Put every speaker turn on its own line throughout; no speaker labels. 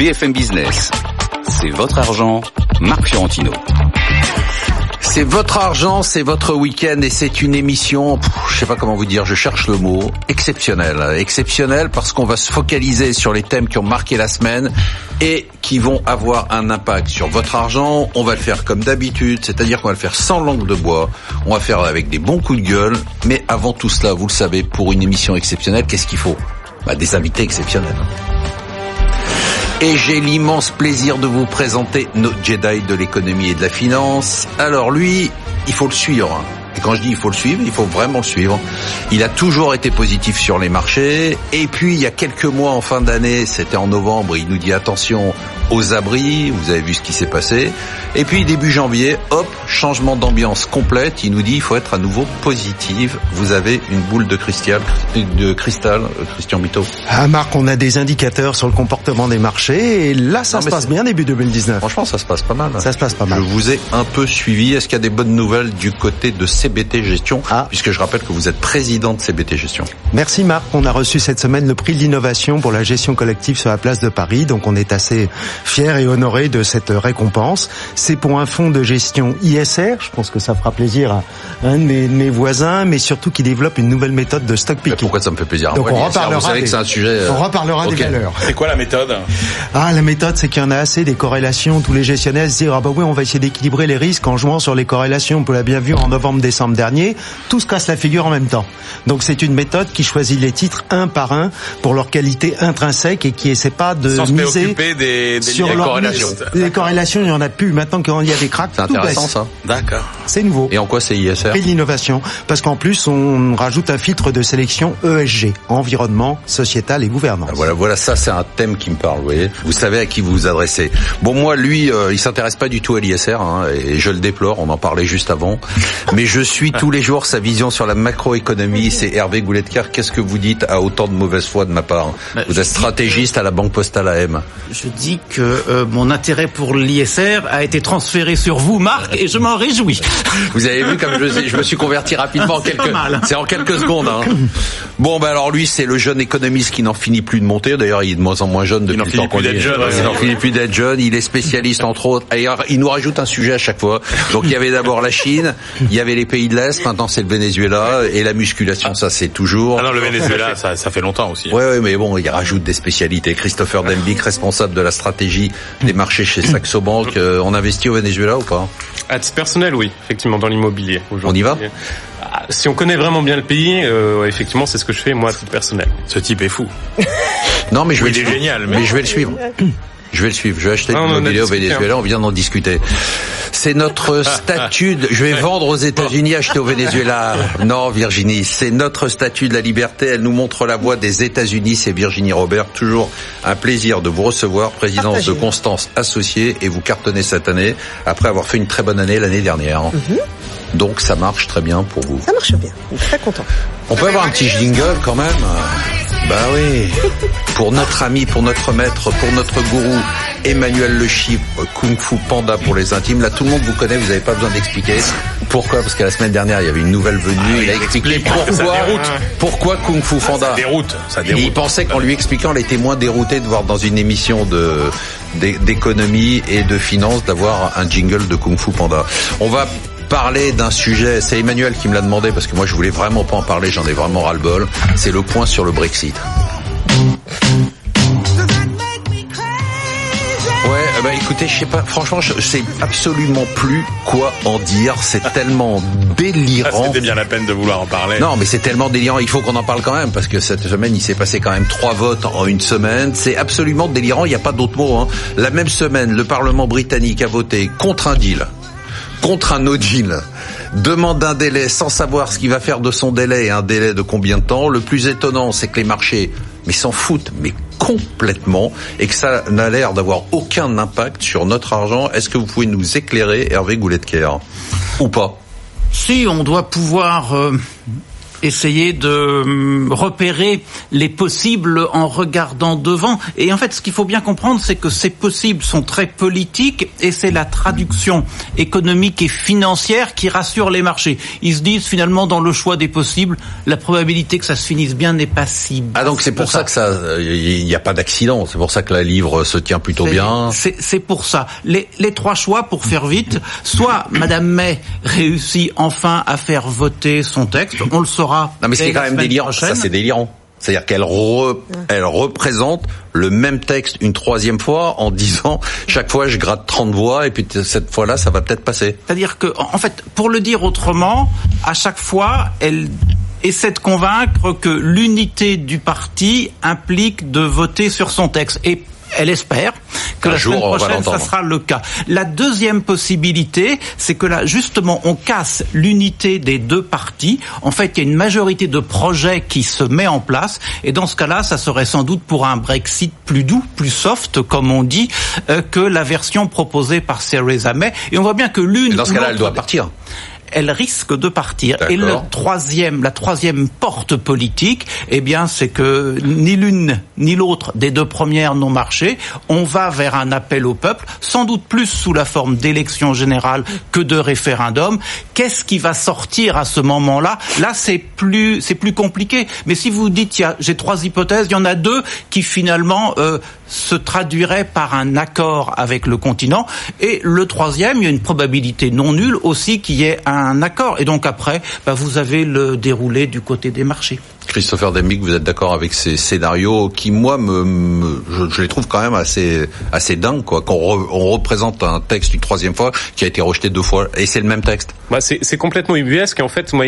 BFM Business. C'est votre argent, Marc Fiorentino.
C'est votre argent, c'est votre week-end et c'est une émission, pff, je sais pas comment vous dire, je cherche le mot, exceptionnelle. Exceptionnelle parce qu'on va se focaliser sur les thèmes qui ont marqué la semaine et qui vont avoir un impact sur votre argent. On va le faire comme d'habitude, c'est-à-dire qu'on va le faire sans langue de bois, on va faire avec des bons coups de gueule, mais avant tout cela, vous le savez, pour une émission exceptionnelle, qu'est-ce qu'il faut? Bah, Des invités exceptionnels. Et j'ai l'immense plaisir de vous présenter notre Jedi de l'économie et de la finance. Alors lui, il faut le suivre. Et quand je dis il faut le suivre, il faut vraiment le suivre. Il a toujours été positif sur les marchés. Et puis il y a quelques mois en fin d'année, c'était en novembre, il nous dit attention aux abris, vous avez vu ce qui s'est passé. Et puis début janvier, hop, changement d'ambiance complète, il nous dit il faut être à nouveau positive. Vous avez une boule de cristal, de cristal, euh, Christian Mito.
Ah Marc, on a des indicateurs sur le comportement des marchés et là ça
Non,
se passe bien début 2019.
Franchement, ça se passe pas mal.
Ça se passe pas
Je
mal.
vous ai un peu suivi. Est-ce qu'il y a des bonnes nouvelles du côté de CBT Gestion
Ah.
Puisque je rappelle que vous êtes président de CBT Gestion.
Merci Marc, on a reçu cette semaine le prix de l'innovation pour la gestion collective sur la place de Paris, donc on est assez fiers et honorés de cette récompense. C'est pour un fonds de gestion ISR, je pense que ça fera plaisir à un de mes, de mes voisins, mais surtout qui développe une nouvelle méthode de stock
Mais
picking.
pourquoi ça me fait plaisir?
Donc
Ouais,
on
sûr,
reparlera, des,
que un sujet. euh,
on reparlera
ok.
des valeurs.
C'est quoi la méthode?
Ah, la méthode, c'est qu'il y en a assez des corrélations. Tous les gestionnaires se disent, ah bah oui, on va essayer d'équilibrer les risques en jouant sur les corrélations. On l'a bien vu en novembre-décembre dernier. Tout se casse la figure en même temps. Donc c'est une méthode qui choisit les titres un par un pour leur qualité intrinsèque et qui essaie pas de
Sans se
miser
préoccuper des, des
sur leur
corrélations.
Les corrélations, il y en a plus. Maintenant, quand il y a des cracks,
C'est intéressant
baisse.
ça.
D'accord.
C'est nouveau.
Et en quoi c'est ISR
de l'innovation, parce qu'en plus on rajoute un filtre de sélection ESG, environnement, sociétal et gouvernance.
Voilà, voilà, ça c'est un thème qui me parle, vous voyez. Vous savez à qui vous vous adressez. Bon, moi, lui, euh, il s'intéresse pas du tout à l'ISR, hein, et je le déplore, on en parlait juste avant. Mais je suis tous les jours sa vision sur la macroéconomie, c'est Hervé Gouletker. Qu'est-ce que vous dites à autant de mauvaise foi de ma part
Bah,
Vous êtes stratégiste à la Banque Postale AM.
Je dis que euh, mon intérêt pour l'ISR a été transféré sur vous, Marc, et je m'en réjouis.
Vous avez vu comme je, je me suis converti rapidement en quelques,
mal.
c'est en quelques secondes. Hein. Bon, bah alors lui, c'est le jeune économiste qui n'en finit plus de monter. D'ailleurs, il est de moins en moins jeune depuis le temps qu'on est.
jeune,
Il
ouais.
n'en finit plus d'être jeune. Il est spécialiste entre autres. Il nous rajoute un sujet à chaque fois. Donc il y avait d'abord la Chine, il y avait les pays de l'Est, maintenant c'est le Venezuela et la musculation, ça c'est toujours.
Ah non, le Venezuela, ça, ça fait longtemps aussi.
Ouais, ouais, mais bon, il rajoute des spécialités. Christopher Dembick, responsable de la stratégie des marchés chez Saxo Bank. Euh, on investit au Venezuela ou pas?
À titre personnel, oui, effectivement, dans l'immobilier.
On y va?
Ah, Si on connaît vraiment bien le pays, euh, effectivement, c'est ce que je fais moi à titre personnel.
Ce type est fou.
Non, mais je vais
Oui,
le
il est
suivre.
génial,
mais...
mais-
je vais le suivre. Je vais le suivre. Je vais acheter
Ah,
de l'immobilier au Venezuela. On vient d'en discuter. C'est notre statut. de- Je vais vendre aux États-Unis, acheter au Venezuela. Non, Virginie, c'est notre statut de la liberté. Elle nous montre la voie des États-Unis. C'est Virginie Robert. Toujours un plaisir de vous recevoir, présidence
Partagez.
de Constance associée, et vous cartonnez cette année après avoir fait une très bonne année l'année dernière. Donc ça marche très bien pour vous.
Ça marche bien. Je suis très content.
On peut avoir un petit jingle quand même Bah oui. Pour notre ami, pour notre maître, pour notre gourou, Emmanuel Le Chypre, Kung Fu Panda pour les intimes. Là, tout le monde vous connaît, vous n'avez pas besoin d'expliquer. Pourquoi? Parce que la semaine dernière, il y avait une nouvelle venue. il a expliqué pourquoi,
déroute.
pourquoi Kung Fu Panda.
Ça déroute, ça
Et il
déroute.
pensait qu'en lui expliquant, elle était moins déroutée de voir dans une émission de d'économie et de finance d'avoir un jingle de Kung Fu Panda. On va parler d'un sujet, c'est Emmanuel qui me l'a demandé parce que moi je voulais vraiment pas en parler, j'en ai vraiment ras-le-bol. C'est le point sur le Brexit. Ouais, bah écoutez, je sais pas, franchement, je sais absolument plus quoi en dire. C'est tellement
Ah,
délirant.
C'était bien la peine de vouloir en parler.
Non, mais c'est tellement délirant. Il faut qu'on en parle quand même parce que cette semaine, il s'est passé quand même trois votes en une semaine. C'est absolument délirant. Il n'y a pas d'autre mot. Hein. La même semaine, le Parlement britannique a voté contre un deal, contre un no deal. Demande un délai sans savoir ce qu'il va faire de son délai et un délai de combien de temps. Le plus étonnant, c'est que les marchés, mais s'en foutent, mais complètement, et que ça n'a l'air d'avoir aucun impact sur notre argent. Est-ce que vous pouvez nous éclairer, Hervé Gouletker Ou pas?
Si on doit pouvoir euh, essayer de hum, repérer les possibles en regardant devant. Et en fait, ce qu'il faut bien comprendre, c'est que ces possibles sont très politiques et c'est la traduction économique et financière qui rassure les marchés. Ils se disent finalement dans le choix des possibles, la probabilité que ça se finisse bien n'est pas si
Ah donc c'est pour ça que ça, il n'y a pas d'accident. C'est pour ça que la livre se tient plutôt bien.
C'est pour ça. Les, les trois choix, pour faire vite, soit Madame May réussit enfin à faire voter son texte, on le saura.
Non mais c'est quand même délirant. Ça c'est délirant. C'est-à-dire qu'elle elle représente le même texte une troisième fois en disant chaque fois je gratte 30 voix et puis cette fois-là ça va peut-être passer.
C'est-à-dire que en fait pour le dire autrement, à chaque fois elle essaie de convaincre que l'unité du parti implique de voter sur son texte et elle espère que la semaine prochaine, ça sera le cas. La deuxième possibilité, c'est que là, justement, on casse l'unité des deux partis. En fait, il y a une majorité de projets qui se met en place. Et dans ce cas-là, ça serait sans doute pour un Brexit plus doux, plus soft, comme on dit, euh, que la version proposée par Theresa May. Et on voit bien que l'une...
Dans ce cas-là, elle doit partir
elle risque de partir. Et le troisième, la troisième porte politique, eh bien, c'est que ni l'une ni l'autre des deux premières n'ont marché. On va vers un appel au peuple, sans doute plus sous la forme d'élection générale que de référendum. Qu'est-ce qui va sortir à ce moment-là? Là, c'est plus, c'est plus compliqué. Mais si vous dites, j'ai trois hypothèses, il y en a deux qui finalement euh, se traduiraient par un accord avec le continent. Et le troisième, il y a une probabilité non nulle aussi qu'il y ait un un accord. Et donc après, bah, vous avez le déroulé du côté des marchés.
Christopher Demick, vous êtes d'accord avec ces scénarios qui, moi, me, je, les trouve quand même assez assez dingues, quoi. Qu'on on représente un texte une troisième fois qui a été rejeté deux fois, et c'est le même texte.
Bah, c'est complètement ubuesque. En fait, moi,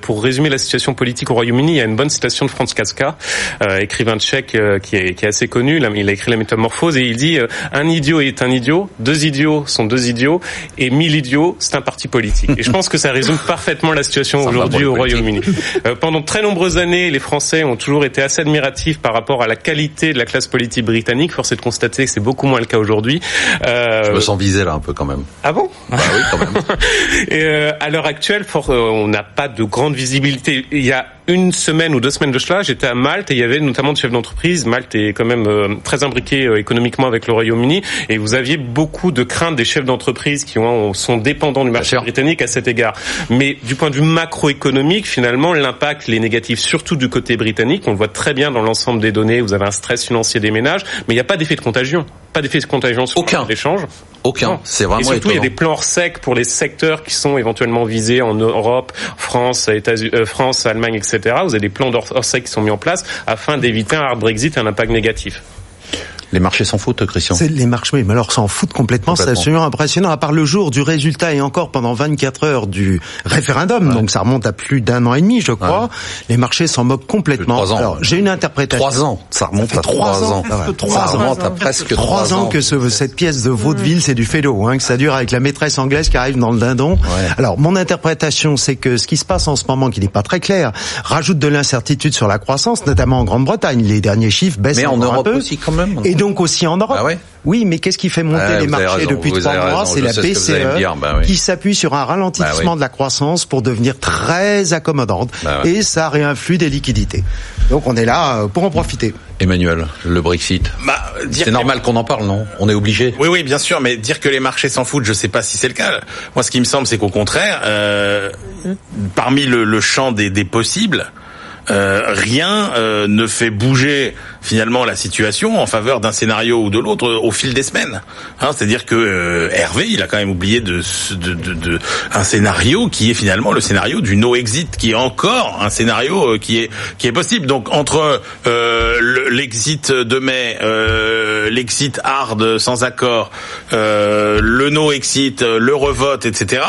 pour résumer la situation politique au Royaume-Uni, il y a une bonne citation de Franz Kafka, euh, écrivain tchèque euh, qui, est, qui est assez connu. Il a écrit La Métamorphose et il dit euh, un idiot est un idiot, deux idiots sont deux idiots, et mille idiots, c'est un parti politique. Et je pense que ça résume parfaitement la situation aujourd'hui au Royaume-Uni. Euh, pendant très nombreuses années les Français ont toujours été assez admiratifs par rapport à la qualité de la classe politique britannique. Force est de constater que c'est beaucoup moins le cas aujourd'hui.
Euh... Je me sens visé là un peu quand même.
Ah bon?
Bah oui, quand même.
Et euh, à l'heure actuelle, euh, on n'a pas de grande visibilité. Il y a une semaine ou deux semaines de cela, j'étais à Malte et il y avait notamment des chefs d'entreprise. Malte est quand même euh, très imbriqué euh, économiquement avec le Royaume-Uni et vous aviez beaucoup de craintes des chefs d'entreprise qui ont, sont dépendants du marché britannique à cet égard. Mais du point de vue macroéconomique, finalement, l'impact, les négatifs, surtout du côté britannique, on le voit très bien dans l'ensemble des données. Vous avez un stress financier des ménages, mais il n'y a pas d'effet de contagion pas d'effet de contagion sur l'échange.
Aucun. C'est vraiment. Et
surtout, il y a des plans hors sec pour les secteurs qui sont éventuellement visés en Europe, France, euh, France, Allemagne, etc. Vous avez des plans hors sec qui sont mis en place afin d'éviter un hard Brexit et un impact négatif.
Les marchés s'en foutent, Christian
Les marchés, mais alors s'en foutent complètement, c'est absolument impressionnant, à part le jour du résultat et encore pendant 24 heures du référendum, donc ça remonte à plus d'un an et demi, je crois, les marchés s'en moquent complètement.
Ans.
Alors, j'ai une interprétation.
Trois ans, ça remonte à trois ans.
Trois
ça remonte à presque
trois ans. que ce, cette pièce de vaudeville, c'est du félo, hein, que ça dure avec la maîtresse anglaise qui arrive dans le dindon. Alors, mon interprétation, c'est que ce qui se passe en ce moment, qui n'est pas très clair, rajoute de l'incertitude sur la croissance, notamment en Grande-Bretagne. Les derniers chiffres baissent
Mais
en
Europe
un peu.
aussi, quand même.
Et donc aussi en Europe.
Ah ouais
oui, mais qu'est-ce qui fait monter
ah,
les marchés depuis trois mois C'est la BCE
bah oui.
qui s'appuie sur un ralentissement
bah oui.
de la croissance pour devenir très accommodante
bah ouais.
et ça réinflue des liquidités. Donc on est là euh, pour en profiter.
Emmanuel, le Brexit.
Bah,
c'est normal qu'on en parle, non On est obligé.
Oui, oui, bien sûr, mais dire que les marchés s'en foutent, je sais pas si c'est le cas. Moi, ce qui me semble, c'est qu'au contraire, euh, parmi le, le champ des, des possibles, euh, rien euh, ne fait bouger finalement la situation en faveur d'un scénario ou de l'autre au fil des semaines. Hein, C'est-à-dire que euh, Hervé, il a quand même oublié de, de, de, de, un scénario qui est finalement le scénario du no exit, qui est encore un scénario qui est qui est possible. Donc entre l'exit de mai, l'exit hard sans accord, le no exit, le revote, etc.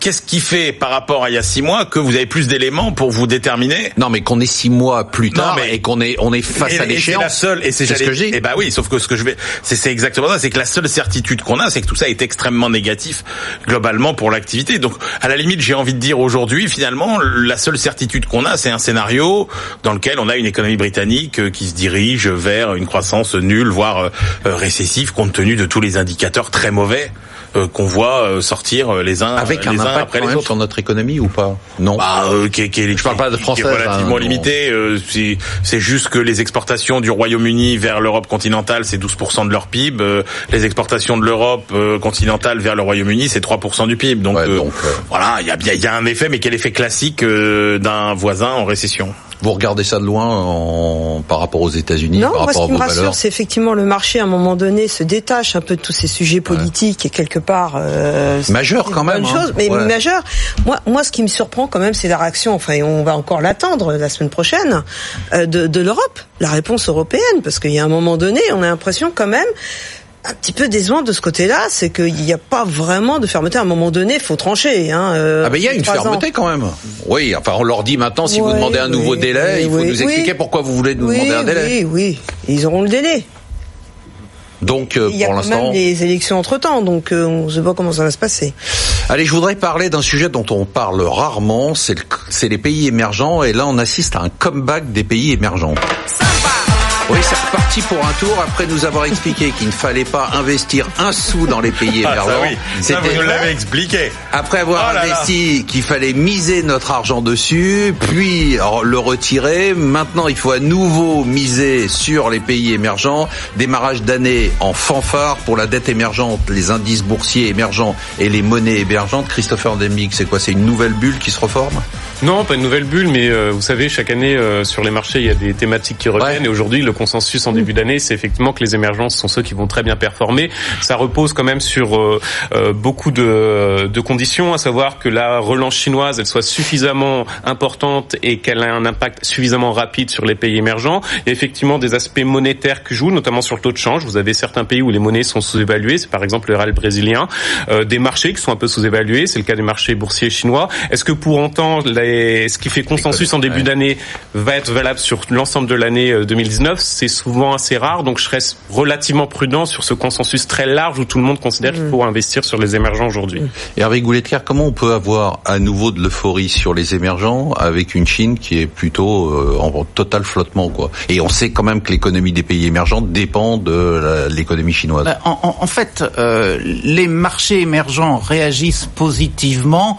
Qu'est-ce qui fait par rapport à il y a six mois que vous avez plus d'éléments pour vous déterminer?
Non, mais qu'on est six mois plus tard non, mais, et qu'on est on est face à l'échéance.
la seule et c'est
ce que dis.
Et bah oui, sauf que ce que je vais c'est exactement ça, c'est que la seule certitude qu'on a, c'est que tout ça est extrêmement négatif globalement pour l'activité. Donc à la limite, j'ai envie de dire aujourd'hui finalement la seule certitude qu'on a, c'est un scénario dans lequel on a une économie britannique qui se dirige vers une croissance nulle voire euh, récessive compte tenu de tous les indicateurs très mauvais qu'on voit sortir les uns
avec un
les
impact
après les autres
sur notre économie ou pas?
Non. Bah, qui, qui,
je parle pas de français.
relativement hein, limité. c'est juste que les exportations du Royaume-Uni vers l'Europe continentale, c'est 12% de leur PIB. les exportations de l'Europe continentale vers le Royaume-Uni, c'est 3% du PIB. Donc, donc voilà, il y a, y a un effet, mais quel effet classique d'un voisin en récession?
Vous regardez ça de loin en, par rapport aux États-Unis, par
moi,
rapport
ce qui me
rassure,
c'est effectivement le marché à un moment donné se détache un peu de tous ces sujets politiques et quelque part
euh, majeur quand même.
Hein. Chose, mais majeur. Moi, moi, ce qui me surprend quand même, c'est la réaction. Enfin, on va encore l'attendre la semaine prochaine euh, de, de l'Europe, la réponse européenne, parce qu'il y a un moment donné, on a l'impression quand même un petit peu décevant de ce côté-là, c'est qu'il n'y a pas vraiment de fermeté. À un moment donné, il faut trancher. Hein,
euh, ah ben il y a une fermeté quand même. Oui, enfin on leur dit maintenant si vous demandez un nouveau délai, il faut nous expliquer pourquoi vous voulez nous demander un délai.
Oui, oui, ils auront le délai.
Donc euh,
il y a
pour l'instant,
même les élections entre temps, donc euh, on ne sait pas comment ça va se passer.
Allez, je voudrais parler d'un sujet dont on parle rarement, c'est le, les pays émergents, et là on assiste à un comeback des pays émergents. Oui, c'est reparti pour un tour après nous avoir expliqué qu'il ne fallait pas investir un sou dans les pays émergents. Ah,
ça, oui. ça vous nous l'avez expliqué.
Après avoir oh investi qu'il fallait miser notre argent dessus, puis le retirer. Maintenant, il faut à nouveau miser sur les pays émergents. Démarrage d'année en fanfare pour la dette émergente, les indices boursiers émergents et les monnaies émergentes. Christopher Demick, c'est quoi? C'est une nouvelle bulle qui se reforme?
Non, pas une nouvelle bulle, mais euh, vous savez, chaque année euh, sur les marchés, il y a des thématiques qui reviennent. Et aujourd'hui, le consensus en début d'année, c'est effectivement que les émergences sont ceux qui vont très bien performer. Ça repose quand même sur euh, euh, beaucoup de, de, conditions, à savoir que la relance chinoise, elle soit suffisamment importante et qu'elle ait un impact suffisamment rapide sur les pays émergents. A effectivement des aspects monétaires qui jouent, notamment sur le taux de change. Vous avez certains pays où les monnaies sont sous-évaluées, c'est par exemple le réal brésilien. Euh, des marchés qui sont un peu sous-évalués, c'est le cas des marchés boursiers chinois. Est-ce que pour autant, les, ce qui fait consensus en début d'année va être valable sur l'ensemble de l'année 2019 c'est souvent assez rare, donc je reste relativement prudent sur ce consensus très large où tout le monde considère qu'il faut investir sur les émergents aujourd'hui.
Et Hervé Goulettier, comment on peut avoir à nouveau de l'euphorie sur les émergents avec une Chine qui est plutôt euh, en total flottement quoi? Et on sait quand même que l'économie des pays émergents dépend de l'économie chinoise.
Bah, en, fait, euh, les marchés émergents réagissent positivement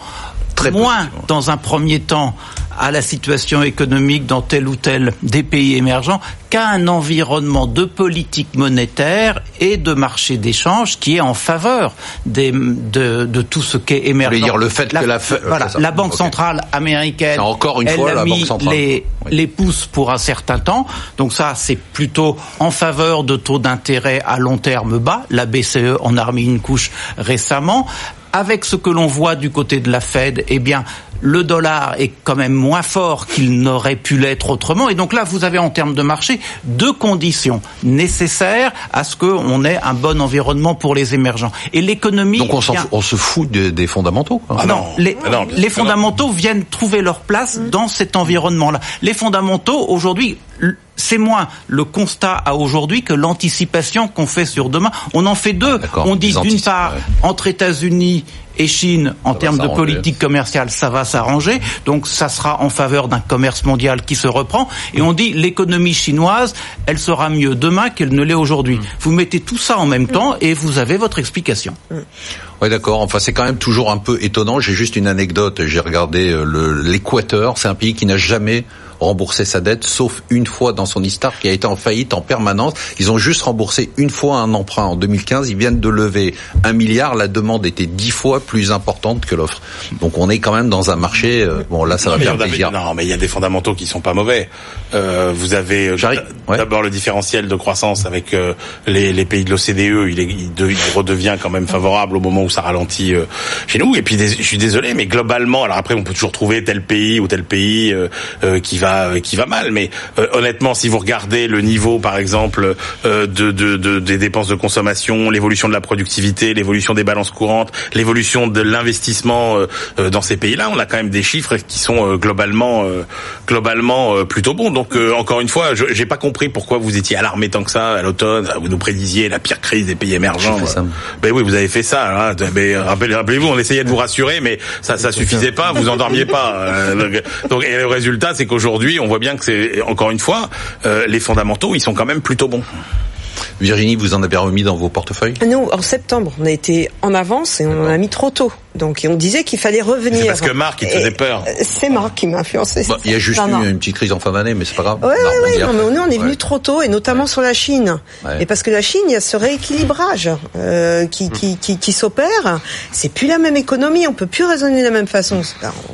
Très moins dans un premier temps à la situation économique dans tel ou tel des pays émergents qu'à un environnement de politique monétaire et de marché d'échange qui est en faveur des, de, de tout ce qui est émergent.
dire le fait que la,
voilà, la Banque centrale américaine,
encore une
elle
fois,
a
la
mis
Banque
les, les pouces pour un certain temps. Donc ça, c'est plutôt en faveur de taux d'intérêt à long terme bas. La BCE en a remis une couche récemment avec ce que l'on voit du côté de la Fed, eh bien, le dollar est quand même moins fort qu'il n'aurait pu l'être autrement. Et donc là, vous avez en termes de marché deux conditions nécessaires à ce qu'on ait un bon environnement pour les émergents. Et l'économie...
Donc on, se fout des, fondamentaux
ah non, les, ah les fondamentaux viennent trouver leur place dans cet environnement-là. Les fondamentaux, aujourd'hui, c'est moins le constat à aujourd'hui que l'anticipation qu'on fait sur demain. On en fait deux. On dit d'une part, entre États-Unis et Chine, en termes de politique commerciale, ça va s'arranger. Donc ça sera en faveur d'un commerce mondial qui se reprend. Et on dit l'économie chinoise, elle sera mieux demain qu'elle ne l'est aujourd'hui. Mm. Vous mettez tout ça en même temps et vous avez votre explication.
Mm. Oui, d'accord. Enfin, c'est quand même toujours un peu étonnant. J'ai juste une anecdote. J'ai regardé euh, l'Équateur. C'est un pays qui n'a jamais remboursé sa dette, sauf une fois dans son histoire, qui a été en faillite en permanence. Ils ont juste remboursé une fois un emprunt en 2015. Ils viennent de lever un milliard. La demande était dix fois plus importante que l'offre. Donc on est quand même dans un marché. Euh, bon, là, ça va faire plaisir.
Non, mais il y a des fondamentaux qui sont pas mauvais. Euh, vous avez euh, d'abord le différentiel de croissance avec euh, les, les, pays de l'OCDE. Il, il, il, redevient quand même favorable au moment où ça ralentit chez nous. Et puis, je suis désolé, mais globalement, alors après, on peut toujours trouver tel pays ou tel pays qui va euh, qui va mal. Mais euh, honnêtement, si vous regardez le niveau, par exemple, euh, de, de, de, des dépenses de consommation, l'évolution de la productivité, l'évolution des balances courantes, l'évolution de l'investissement dans ces pays-là, on a quand même des chiffres qui sont globalement globalement plutôt bons. Donc encore une fois, je j'ai pas compris pourquoi vous étiez alarmé tant que ça à l'automne. Vous nous prédisiez la pire crise des pays émergents. Ben oui, vous avez fait ça. Hein. Mais rappelez-vous, on essayait de vous rassurer, mais ça ça suffisait pas. Vous endormiez pas. donc et le résultat, c'est qu'aujourd'hui on voit bien que c'est encore une fois euh, les fondamentaux, ils sont quand même plutôt bons.
Virginie, vous en avez remis dans vos portefeuilles?
Nous, en septembre, on a été en avance et on en a mis trop tôt. Donc on disait qu'il fallait revenir. C'est
parce que Marc, il te faisait peur.
C'est Marc qui m'a influencé.
Bah, il y a juste eu une petite crise en fin d'année, mais c'est pas grave.
Oui, oui, oui. Non, mais on est venu trop tôt, et notamment sur la Chine. Et parce que la Chine, il y a ce rééquilibrage euh, qui, qui, qui, qui s'opère. C'est plus la même économie. On peut plus raisonner de la même façon.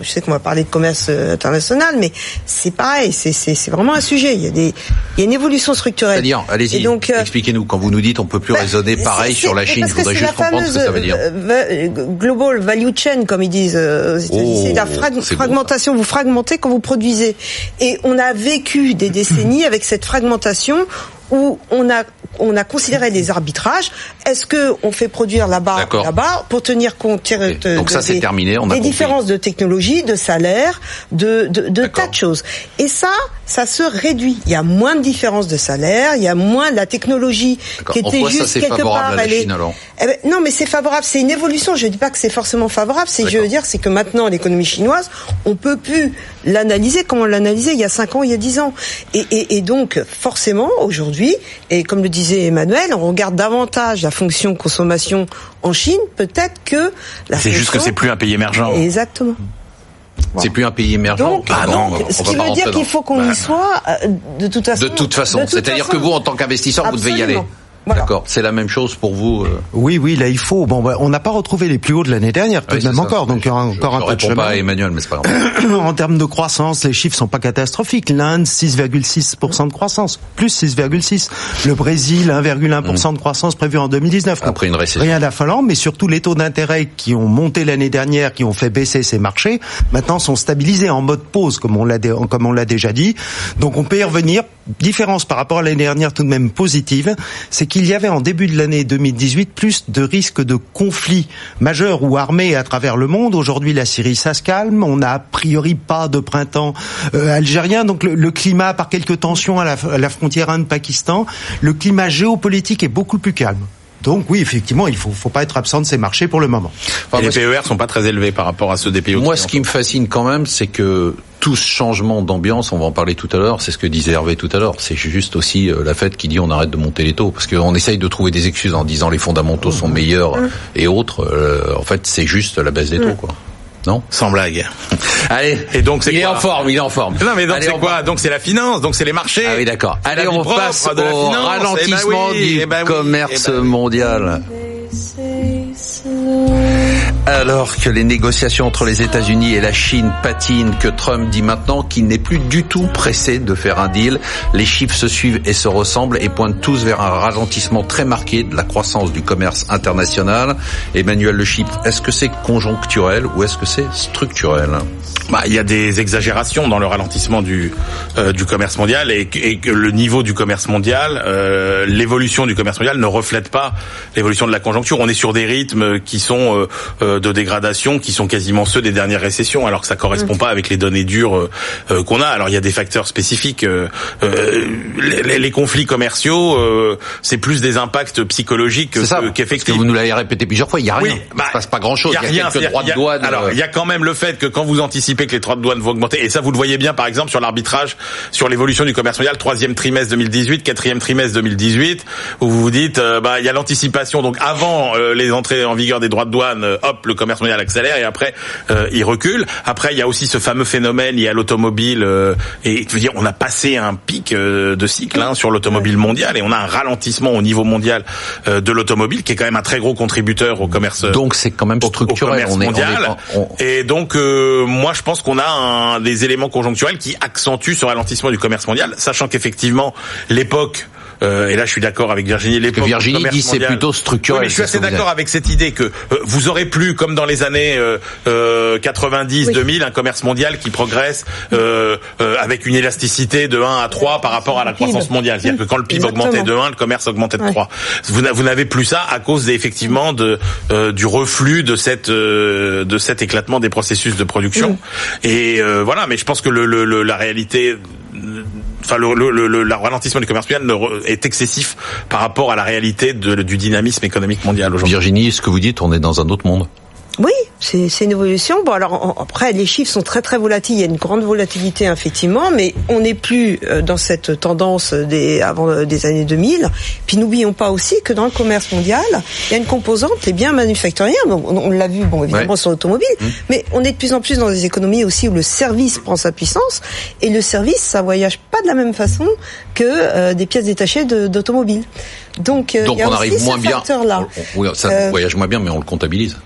je sais qu'on va parler de commerce euh, international, mais c'est pareil. C'est, c'est, c'est vraiment un sujet. Il y a des, il y a une évolution structurelle.
C'est-à-dire, allez-y. Euh, expliquez-nous quand vous nous dites on peut plus bah, raisonner pareil sur la Chine. Je voudrais juste comprendre ce que ça veut dire.
Euh, global value chain, comme disent euh, c'est la oh, fragmentation. vous fragmentez quand vous produisez. Et on a vécu des décennies avec cette fragmentation où on a on a considéré des arbitrages. Est-ce que on fait produire là-bas, là-bas, pour tenir compte
de, Donc ça, c'est terminé. On
a des différences de technologie, de salaire, de, de, de tas de choses. Et ça, ça se réduit. Il y a moins de différences de salaire, il y a moins de la technologie qui était juste quelque part.
À la Chine, alors
eh ben, non, mais c'est favorable. C'est une évolution. Je ne dis pas que c'est forcément favorable. C'est, je veux dire, c'est que maintenant l'économie chinoise, on peut plus l'analyser comme on l'analysait il y a 5 ans, il y a 10 ans. Et, et, et donc, forcément, aujourd'hui, et comme le disait Emmanuel, on regarde davantage la fonction consommation en Chine. Peut-être que
la C'est juste que c'est plus un pays émergent.
Exactement.
C'est plus un pays émergent.
Donc, ah non, ce qui veut dire qu'il faut qu'on y bah. soit euh, de toute façon.
De toute façon. C'est-à-dire que vous, en tant qu'investisseur, vous devez y aller. D'accord. C'est la même chose pour vous. Euh
oui, oui, là il faut. Bon, bah, on n'a pas retrouvé les plus hauts de l'année dernière, tout de même encore. Donc aura encore un peu de chemin.
pas à Emmanuel, mais c'est pas grave.
en termes de croissance, les chiffres sont pas catastrophiques. L'Inde 6,6% de croissance, plus 6,6. Le Brésil 1,1% de croissance prévu en 2019.
Après une récession.
Rien d'affolant, mais surtout les taux d'intérêt qui ont monté l'année dernière, qui ont fait baisser ces marchés, maintenant sont stabilisés en mode pause, comme on l'a comme on l'a déjà dit. Donc on peut y revenir. Différence par rapport à l'année dernière, tout de même positive, c'est qu'il y avait en début de l'année 2018 plus de risques de conflits majeurs ou armés à travers le monde. Aujourd'hui, la Syrie, ça se calme. On n'a a priori pas de printemps euh, algérien. Donc le, climat, par quelques tensions à la, à la frontière Inde-Pakistan, le climat géopolitique est beaucoup plus calme. Donc oui, effectivement, il faut, faut pas être absent de ces marchés pour le moment.
les PER sont pas très élevés par rapport à ceux des pays
Moi, ce qui me fascine quand même, c'est que tout ce changement d'ambiance, on va en parler tout à l'heure, c'est ce que disait Hervé tout à l'heure, c'est juste aussi euh, la fête qui dit on arrête de monter les taux, parce qu'on essaye de trouver des excuses en disant les fondamentaux sont meilleurs et autres, euh, en fait c'est juste la baisse des taux. quoi. Non
Sans blague.
Allez. Et donc c'est Il est en forme, il est en forme.
Non mais donc c'est quoi Donc c'est la finance, donc c'est les marchés.
Ah oui d'accord. Allez on passe au eh ben ralentissement du eh ben commerce eh ben mondial. Alors que les négociations entre les États-Unis et la Chine patinent, que Trump dit maintenant qu'il n'est plus du tout pressé de faire un deal, les chiffres se suivent et se ressemblent et pointent tous vers un ralentissement très marqué de la croissance du commerce international. Emmanuel Le Chip, est-ce que c'est conjoncturel ou est-ce que c'est structurel?
Bah, il y a des exagérations dans le ralentissement du euh, du commerce mondial et, que le niveau du commerce mondial, euh, l'évolution du commerce mondial ne reflète pas l'évolution de la conjoncture. On est sur des rythmes qui sont euh, de dégradation qui sont quasiment ceux des dernières récessions, alors que ça correspond mm. pas avec les données dures euh, euh, qu'on a. Alors il y a des facteurs spécifiques. Euh, les, les, conflits commerciaux, c'est plus des impacts psychologiques qu'effectifs.
Que vous nous l'avez répété plusieurs fois, il y a rien. Oui, bah, se passe pas grand chose.
Il y a, rien. Que droits de douane. Alors il y a quand même le fait que quand vous anticipez que les droits de douane vont augmenter, et ça vous le voyez bien par exemple sur l'arbitrage, sur l'évolution du commerce mondial, troisième trimestre 2018, quatrième trimestre 2018, où vous vous dites, bah il y a l'anticipation. Donc avant les entrées en vigueur des droits de douane, hop, le commerce mondial accélère et après euh, il recule. Après il y a aussi ce fameux phénomène lié à l'automobile euh, et veux dire on a passé un pic euh, de cycle hein, sur l'automobile mondial et on a un ralentissement au niveau mondial euh, de l'automobile qui est quand même un très gros contributeur au commerce.
Donc c'est quand même structurel.
Au, mondial. Et donc moi je pense qu'on a un, des éléments conjoncturels qui accentuent ce ralentissement du commerce mondial, sachant qu'effectivement l'époque euh, et là je suis d'accord avec Virginie.
Que Virginie dit c'est plutôt structurel.
mais je suis assez d'accord avec cette idée que euh, vous aurez plus comme dans les années euh, 90, euh, 2000 un commerce mondial qui progresse avec une élasticité de 1 à 3 par rapport à la croissance mondiale. C'est-à-dire que quand le PIB augmentait de 1, le commerce augmentait de 3. Vous n'avez plus ça à cause effectivement de du reflux de cette de cet éclatement des processus de production. Et voilà, mais je pense que le, le, la réalité enfin le, le, le, ralentissement du commerce mondial est excessif par rapport à la réalité de, du dynamisme économique mondial aujourd'hui.
Virginie, ce que vous dites, on est dans un autre monde?
Oui, c'est une évolution. Bon, alors après, les chiffres sont très très volatiles. Il y a une grande volatilité effectivement, mais on n'est plus euh, dans cette tendance des avant euh, des années 2000. Puis n'oublions pas aussi que dans le commerce mondial, il y a une composante, les biens manufacturiers. On, l'a vu, bon évidemment sur l'automobile, mmh. mais on est de plus en plus dans des économies aussi où le service prend sa puissance et le service, ça voyage pas de la même façon que euh, des pièces détachées d'automobile.
Donc, Donc on arrive moins bien. Là. ça voyage moins bien, mais on le comptabilise.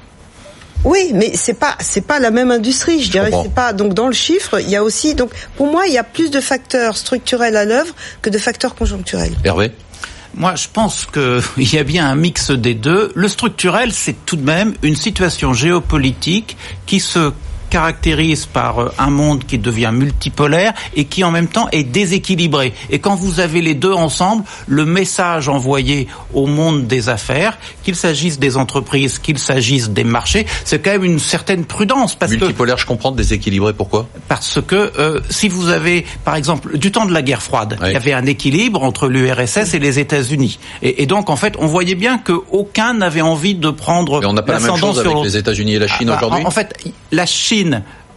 Oui, mais c'est pas c'est pas la même industrie, je dirais. C'est pas donc dans le chiffre, il y a aussi donc pour moi il y a plus de facteurs structurels à l'œuvre que de facteurs conjoncturels.
Hervé?
Moi, je pense qu'il y a bien un mix des deux. Le structurel, c'est tout de même une situation géopolitique qui se caractérise par euh, un monde qui devient multipolaire et qui en même temps est déséquilibré. Et quand vous avez les deux ensemble, le message envoyé au monde des affaires, qu'il s'agisse des entreprises, qu'il s'agisse des marchés, c'est quand même une certaine prudence.
Parce multipolaire, je comprends, déséquilibré, pourquoi?
Parce que euh, si vous avez, par exemple, du temps de la guerre froide, il y avait un équilibre entre l'URSS et les États-Unis. Et, et, donc, en fait, on voyait bien qu'aucun n'avait envie de prendre
Mais on n'a pas la même chose avec les États-Unis et la Chine ah, bah, aujourd'hui?
En fait, la Chine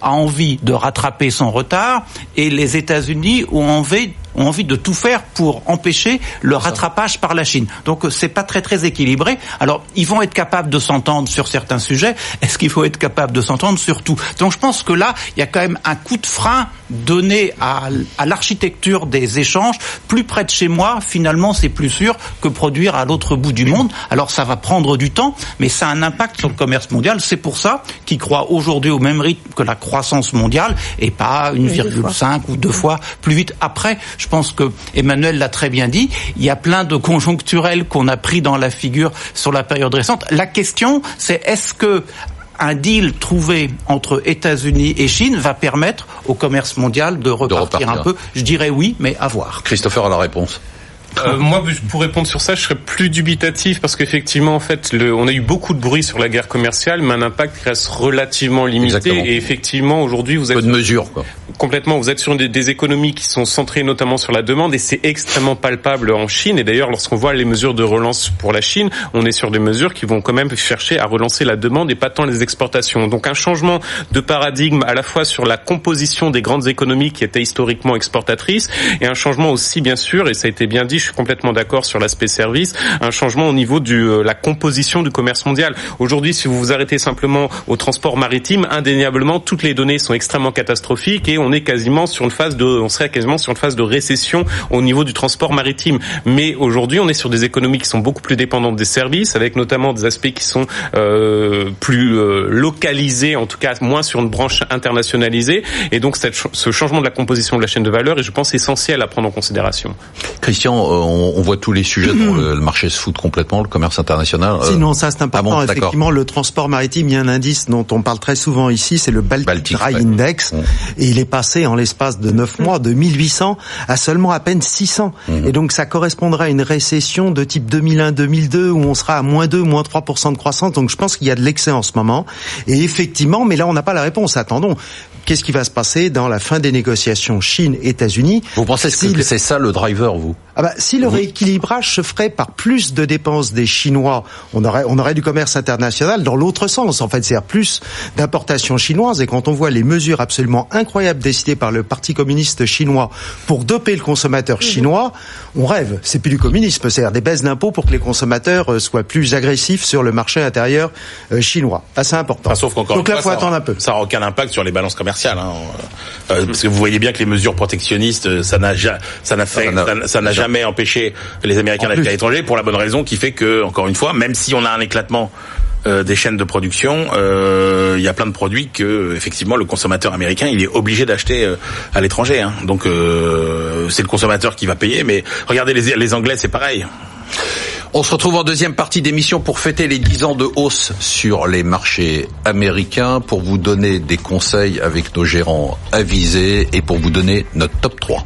a envie de rattraper son retard et les États-Unis ont envie ont envie de tout faire pour empêcher le rattrapage par la Chine. Donc euh, c'est pas très très équilibré. Alors ils vont être capables de s'entendre sur certains sujets. Est-ce qu'il faut être capable de s'entendre sur tout? Donc je pense que là il y a quand même un coup de frein donné à, à l'architecture des échanges. Plus près de chez moi, finalement c'est plus sûr que produire à l'autre bout du monde. Alors ça va prendre du temps, mais ça a un impact sur le commerce mondial. C'est pour ça qu'ils croient aujourd'hui au même rythme que la croissance mondiale et pas une virgule cinq ou deux fois plus vite. Après, je pense que Emmanuel l'a très bien dit, il y a plein de conjoncturels qu'on a pris dans la figure sur la période récente. La question, c'est est-ce que un deal trouvé entre États-Unis et Chine va permettre au commerce mondial de repartir, un peu? Je dirais oui, mais à voir.
Christopher a la réponse.
Euh, moi, pour répondre sur ça, je serais plus dubitatif parce qu'effectivement, en fait, le, on a eu beaucoup de bruit sur la guerre commerciale, mais un impact reste relativement limité. Et effectivement, aujourd'hui, vous êtes
peu de mesures, quoi.
complètement. Vous êtes sur des, des, économies qui sont centrées notamment sur la demande, et c'est extrêmement palpable en Chine. Et d'ailleurs, lorsqu'on voit les mesures de relance pour la Chine, on est sur des mesures qui vont quand même chercher à relancer la demande et pas tant les exportations. Donc, un changement de paradigme à la fois sur la composition des grandes économies qui étaient historiquement exportatrices, et un changement aussi, bien sûr, et ça a été bien dit je suis complètement d'accord sur l'aspect service, un changement au niveau de euh, la composition du commerce mondial. Aujourd'hui, si vous vous arrêtez simplement au transport maritime, indéniablement, toutes les données sont extrêmement catastrophiques et on est quasiment sur une phase de, on serait quasiment sur une phase de récession au niveau du transport maritime. Mais aujourd'hui, on est sur des économies qui sont beaucoup plus dépendantes des services, avec notamment des aspects qui sont euh, plus euh, localisés, en tout cas moins sur une branche internationalisée. Et donc, ce changement de la composition de la chaîne de valeur est, je pense, essentiel à prendre en considération.
Christian, on, voit tous les sujets dont le, marché se fout complètement, le commerce international.
Euh, Sinon, ça c'est important. Ah effectivement, le transport maritime, il y a un indice dont on parle très souvent ici, c'est le Baltic, Dry Index, mm. et il est passé en l'espace de 9 mois de 1800 à seulement à peine 600. Mm. Et donc ça correspondra à une récession de type 2001-2002 où on sera à moins 2, moins 3% de croissance. Donc je pense qu'il y a de l'excès en ce moment. Et effectivement, mais là on n'a pas la réponse. Attendons qu'est-ce qui va se passer dans la fin des négociations Chine-États-Unis?
Vous pensez que c'est ça le driver, vous?
Ah bah, Si le rééquilibrage se ferait par plus de dépenses des Chinois, on aurait, on aurait du commerce international dans l'autre sens. En fait, c'est-à-dire plus d'importations chinoises. Et quand on voit les mesures absolument incroyables décidées par le Parti communiste chinois pour doper le consommateur chinois, on rêve. C'est plus du communisme, c'est-à-dire des baisses d'impôts pour que les consommateurs euh, soient plus agressifs sur le marché intérieur euh, chinois. c'est important.
sauf qu'encore Donc là, faut attendre un peu. Ça n'a aucun impact sur les balances commerciales Hein. Euh, parce que vous voyez bien que les mesures protectionnistes, ça n'a ça n'a fait, ça n'a jamais empêché les Américains d'aller à l'étranger pour la bonne raison qui fait que, encore une fois, même si on a un éclatement euh, des chaînes de production, il y a plein de produits que effectivement le consommateur américain il est obligé d'acheter à l'étranger. Hein. Donc c'est le consommateur qui va payer. Mais regardez les, les Anglais, c'est pareil.
On se retrouve en deuxième partie d'émission pour fêter les 10 ans de hausse sur les marchés américains, pour vous donner des conseils avec nos gérants avisés et pour vous donner notre top 3.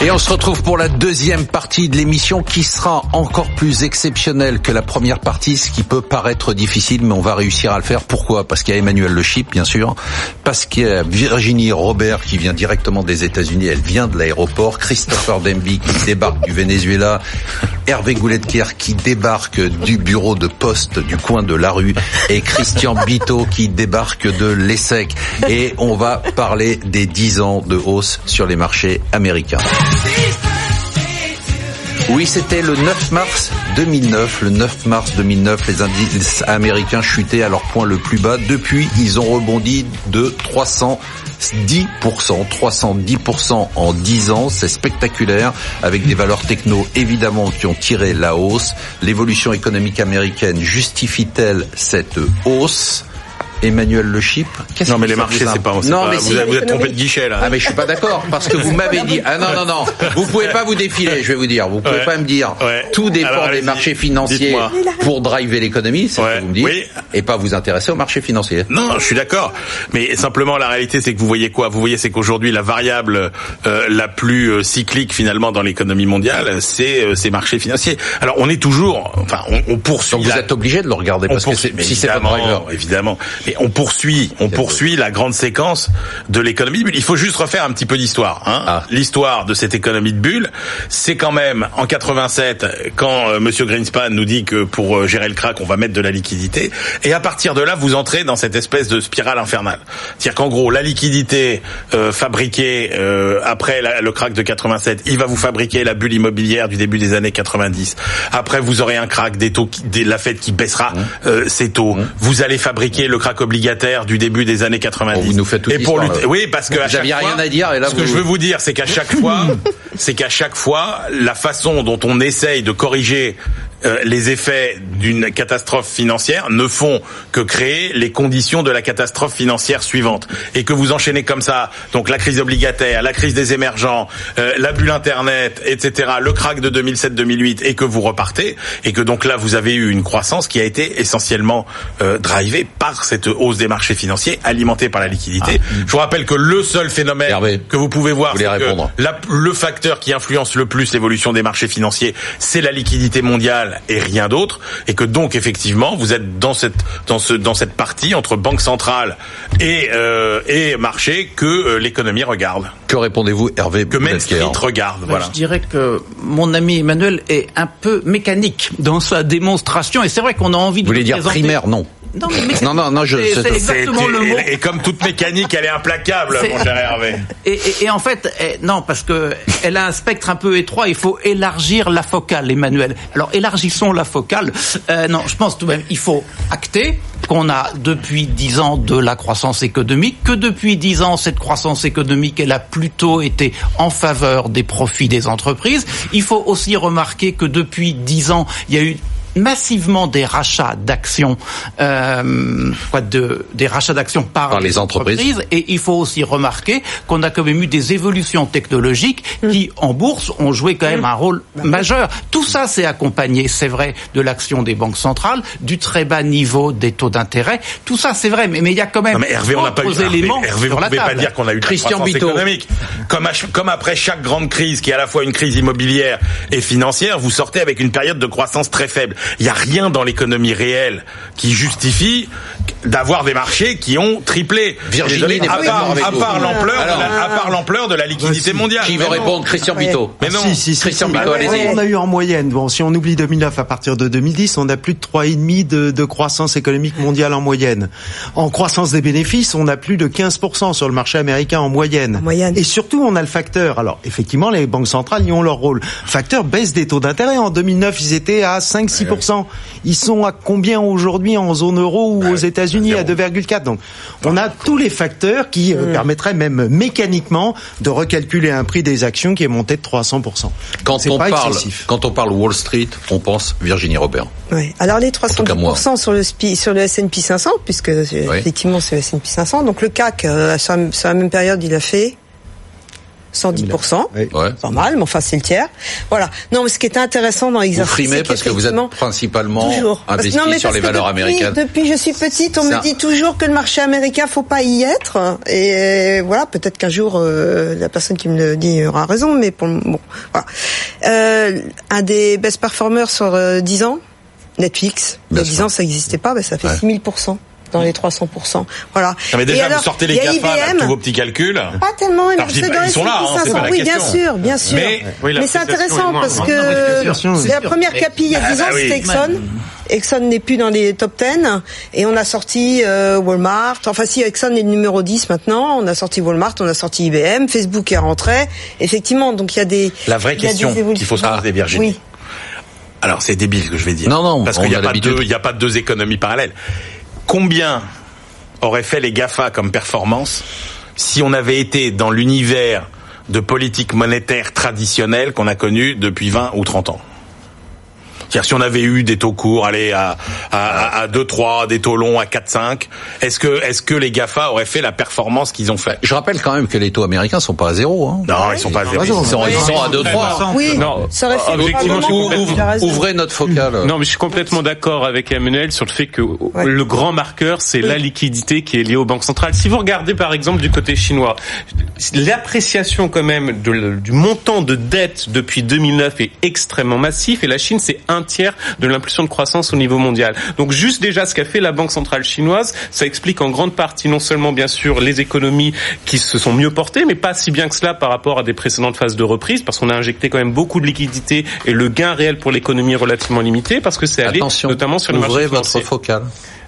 Et on se retrouve pour la deuxième partie de l'émission qui sera encore plus exceptionnelle que la première partie, ce qui peut paraître difficile, mais on va réussir à le faire. Pourquoi? Parce qu'il y a Emmanuel Le Chip, bien sûr, parce qu'il y a Virginie Robert qui vient directement des États-Unis, elle vient de l'aéroport, Christopher Demby qui débarque du Venezuela, Hervé Gouletker qui débarque du bureau de poste du coin de la rue et Christian Bito qui débarque de l'ESSEC. Et on va parler des 10 ans de hausse sur les marchés américains. Oui, c'était le 9 mars 2009. Le 9 mars 2009, les indices américains chutaient à leur point le plus bas. Depuis, ils ont rebondi de 310%, 310% en 10 ans. C'est spectaculaire avec des valeurs techno évidemment qui ont tiré la hausse. L'évolution économique américaine justifie-t-elle cette hausse? Emmanuel Le Chip.
Non, mais les marchés, c'est pas, non, pas, mais vous, vous êtes trompé de guichet, là.
Ah, mais je suis pas d'accord, parce que vous m'avez dit, ah non, non, non, vous pouvez pas vous défiler, je vais vous dire, vous pouvez
Ouais.
pas me dire,
Ouais.
tout dépend
Alors,
des marchés financiers pour driver l'économie, c'est ce que vous me dites,
Oui.
et pas vous intéresser aux marchés financiers.
Non, je suis d'accord. Mais simplement, la réalité, c'est que vous voyez quoi? Vous voyez, c'est qu'aujourd'hui, la variable euh, la plus euh, cyclique finalement dans l'économie mondiale, c'est euh, ces marchés financiers. Alors, on est toujours, enfin, on, on poursuit.
Donc vous
la-
êtes obligé de le regarder,
on
parce que si c'est pas driver.
évidemment. Mais on poursuit, on poursuit la grande séquence de l'économie de bulle. Il faut juste refaire un petit peu d'histoire. Hein.
Ah.
L'histoire de cette économie de bulle, c'est quand même en 87 quand euh, Monsieur Greenspan nous dit que pour euh, gérer le crack, on va mettre de la liquidité. Et à partir de là, vous entrez dans cette espèce de spirale infernale. C'est-à-dire qu'en gros, la liquidité euh, fabriquée euh, après la- le crack de 87, il va vous fabriquer la bulle immobilière du début des années 90. Après, vous aurez un crack des taux, qui, des, la Fed qui baissera euh, ses taux. Vous allez fabriquer le crack obligataire du début des années 90.
Bon, vous nous faites toute
et pour lutter, oui, parce que
Vous
à chaque fois,
rien à dire, et là,
ce que je veux vous dire, c'est qu'à chaque fois, c'est qu'à chaque fois, la façon dont on essaye de corriger euh, les effets d'une catastrophe financière ne font que créer les conditions de la catastrophe financière suivante et que vous enchaînez comme ça donc la crise obligataire, la crise des émergents, euh, la bulle internet, etc., le crack de 2007-2008 et que vous repartez et que donc là vous avez eu une croissance qui a été essentiellement euh, drivée par cette hausse des marchés financiers alimentée par la liquidité. Je vous rappelle que le seul phénomène
Hervé,
que vous pouvez voir,
vous
que la- le facteur qui influence le plus l'évolution des marchés financiers, c'est la liquidité mondiale et rien d'autre, et que donc effectivement vous êtes dans cette dans ce dans cette partie entre banque centrale et euh, et marché que euh, l'économie regarde,
Que répondez-vous, Hervé
que Main Street regarde, voilà.
Je dirais que mon ami Emmanuel est un peu mécanique dans sa démonstration et c'est vrai qu'on a envie de
Vous voulez
le
dire
présenter-
primaire Non.
Non, mais
Non, non, non, je-
c'est- exactement
Et-
le mot.
et, et comme toute mécanique, elle est implacable,
C'est-
mon cher Hervé.
Et, et- et en fait, eh, non, parce que elle a un spectre un peu étroit. Il faut élargir la focale, Emmanuel. Alors élargissons la focale. Euh, non, je pense tout de même, il faut acter qu'on a depuis dix ans de la croissance économique, que depuis dix ans cette croissance économique, elle a plutôt été en faveur des profits des entreprises. Il faut aussi remarquer que depuis dix ans, il y a eu massivement des rachats d'actions, euh, quoi, de, des rachats d'actions par,
Par les entreprises.
et il faut aussi remarquer qu'on a quand même eu des évolutions technologiques qui, en bourse, ont joué quand même un rôle majeur. Tout ça s'est accompagné, c'est vrai, de l'action des banques centrales, du très bas niveau des taux d'intérêt. Tout ça, c'est vrai, mais mais il y a quand même
Non mais Hervé, on n'a pas eu. Hervé,
éléments
Hervé, vous
la
pas dire qu'on a eu de la
Christian Bito.
économique. Comme, à ch- comme après chaque grande crise, qui est à la fois une crise immobilière et financière, vous sortez avec une période de croissance très faible. Il n'y a rien dans l'économie réelle qui justifie d'avoir des marchés qui ont triplé.
Virginie
à part, à part l'ampleur, de
Alors.
la- à part l'ampleur de la liquidité mondiale.
Qui veut
non.
répondre Christian Bito
Mais non.
Si, si, si,
Christian. Bito,
Bah,
allez-y.
On a eu en moyenne, bon, si on oublie 2009, à partir de 2010, on a plus de 3,5 de, de croissance économique mondiale en moyenne. En croissance des bénéfices, on a plus de 15% sur le marché américain en moyenne.
En moyenne.
Et surtout, on a le facteur. Alors, effectivement, les banques centrales y ont leur rôle. Facteur baisse des taux d'intérêt. En 2009, ils étaient à 5-6%. Ils sont à combien aujourd'hui en zone euro ou aux États-Unis à 2,4. Donc, on a tous les facteurs qui euh, permettraient même mécaniquement de recalculer un prix des actions qui est monté de 300%.
Quand on
pas
parle,
excessif.
quand on parle Wall Street, on pense Virginie Robert.
Ouais. Alors les
cas, moi.
310% sur le SPI, sur le S&P 500 puisque effectivement c'est le S&P 500. Donc le CAC euh, sur, la, sur la même période, il a fait 110%.
Ouais.
Pas mal, mais enfin c'est le tiers. Voilà. Non, mais ce qui est intéressant dans
Vous
l'exercice,
frimez
c'est
parce que vous êtes principalement
toujours. Parce-
investi
non, mais
sur les valeurs
depuis,
américaines.
Depuis que je suis petite, on
Ça-
me dit toujours que le marché américain, faut pas y être. Et voilà, peut-être qu'un jour, euh, la personne qui me le dit aura raison, mais pour le- bon, voilà. Euh, un des best performers sur euh, 10 ans, Netflix. Il y
Bien
a 10
sûr.
ans, ça n'existait pas, ben, ça fait
Ouais.
6000% dans les 300%. Voilà.
Non, mais déjà,
Et alors,
vous sortez les GAFA avec
IBM,
tous vos petits calculs.
pas tellement,
Alors, dis
dans
ils sont là, hein, c'est
500.
pas la
Oui, bien sûr, bien sûr.
Mais-
Oui,
Mais c'est intéressant parce que
c'est
la première capi il y a 10 ans,
Ah, oui.
c'était Exxon. Exxon n'est plus dans les top 10 et on a sorti euh, Walmart. Enfin si Exxon est le numéro 10 maintenant, on a sorti Walmart, on a sorti IBM, Facebook est rentré. Effectivement, donc il y a des
La vraie question qu'il faut se poser, Virginie.
Oui.
Alors c'est débile ce que je vais dire.
Non, non,
parce
on
qu'il n'y a,
a
pas deux, il y a pas deux économies parallèles. Combien auraient fait les Gafa comme performance si on avait été dans l'univers de politique monétaire traditionnelle qu'on a connu depuis 20 ou 30 ans? C'est-à-dire si on avait eu des taux courts, allez à à, à 2 3, des taux longs à 4 5, est-ce que est-ce que les Gafa auraient fait la performance qu'ils ont fait?
Je rappelle quand même que les taux américains sont pas à zéro. Hein.
Non, ils sont pas à zéro.
Ils sont, ils sont à 2-3.
Oui,
Non,
ça aurait fait
objectivement,
raison.
Ouvrez notre focale.
Non, mais je suis complètement d'accord avec Emmanuel sur le fait que
Ouais.
le grand marqueur, c'est la liquidité qui est liée aux banques centrales. Si vous regardez par exemple du côté chinois, l'appréciation quand même de- du montant de dette depuis 2009 est extrêmement massif et la Chine, c'est un tiers de l'impulsion de croissance au niveau mondial. Donc juste déjà ce qu'a fait la banque centrale chinoise, ça explique en grande partie non seulement bien sûr les économies qui se sont mieux portées, mais pas si bien que cela par rapport à des précédentes phases de reprise, parce qu'on a injecté quand même beaucoup de liquidités et le gain réel pour l'économie est relativement limité, parce que c'est allé
Attention,
notamment sur le marché financier.
votre focale.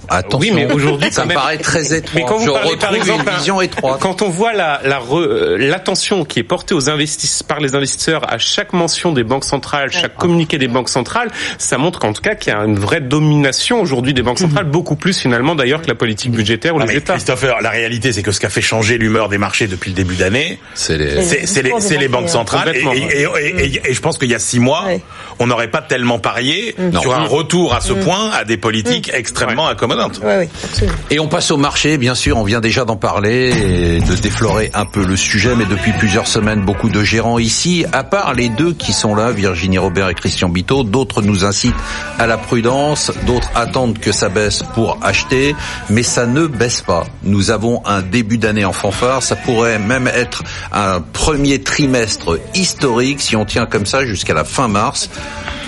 Attention.
Oui, mais aujourd'hui,
ça me
même-
paraît très étroit.
Mais quand vous
Je
parlez,
retrouve
par exemple,
une vision étroite.
quand on voit la, la re- euh, l'attention qui est portée aux investisseurs par les investisseurs à chaque mention des banques centrales, chaque communiqué des banques centrales, ça montre qu'en tout cas qu'il y a une vraie domination aujourd'hui des banques centrales, beaucoup plus finalement d'ailleurs que la politique budgétaire ou les
mais
États.
Christopher, la réalité, c'est que ce qui a fait changer l'humeur des marchés depuis le début d'année,
C'est les...
c'est c'est les,
discours
c'est
des
les banques
banquiers,
centrales. Et,
Complètement,
et- et- et- et je pense qu'il y a six mois,
Ouais.
on n'aurait pas tellement parié
Non.
sur un retour à ce point à des politiques extrêmement accommodantes.
Oui, oui, absolument.
Et on passe au marché, bien sûr, on vient déjà d'en parler et de déflorer un peu le sujet, mais depuis plusieurs semaines, beaucoup de gérants ici, à part les deux qui sont là, Virginie Robert et Christian Bito, d'autres nous incitent à la prudence, d'autres attendent que ça baisse pour acheter, mais ça ne baisse pas. Nous avons un début d'année en fanfare, ça pourrait même être un premier trimestre historique si on tient comme ça jusqu'à la fin mars.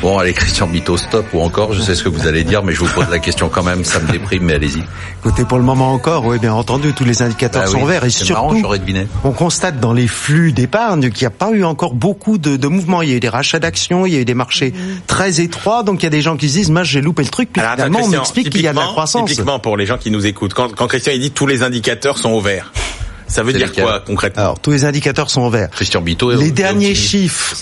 Bon, allez, Christian Bito, stop ou encore, je sais ce que vous allez dire, mais je vous pose la question quand même, ça me déprime, mais allez-y.
Écoutez, pour le moment encore, oui, bien entendu, tous les indicateurs
Bah
sont
oui,
verts et
marrant,
surtout,
j'aurais deviné.
on constate dans les flux d'épargne qu'il n'y a pas eu encore beaucoup de, de mouvements. Il y a eu des rachats d'actions, il y a eu des marchés très étroits, donc il y a des gens qui se disent, moi j'ai loupé le truc, puis
Alors, attends,
finalement on m'explique qu'il y a de la croissance.
Typiquement pour les gens qui nous écoutent, quand, quand Christian il dit tous les indicateurs sont au vert, ça veut
C'est
dire
lesquels
quoi concrètement?
Alors, tous les indicateurs sont verts.
Christian Bito est
Les derniers chiffres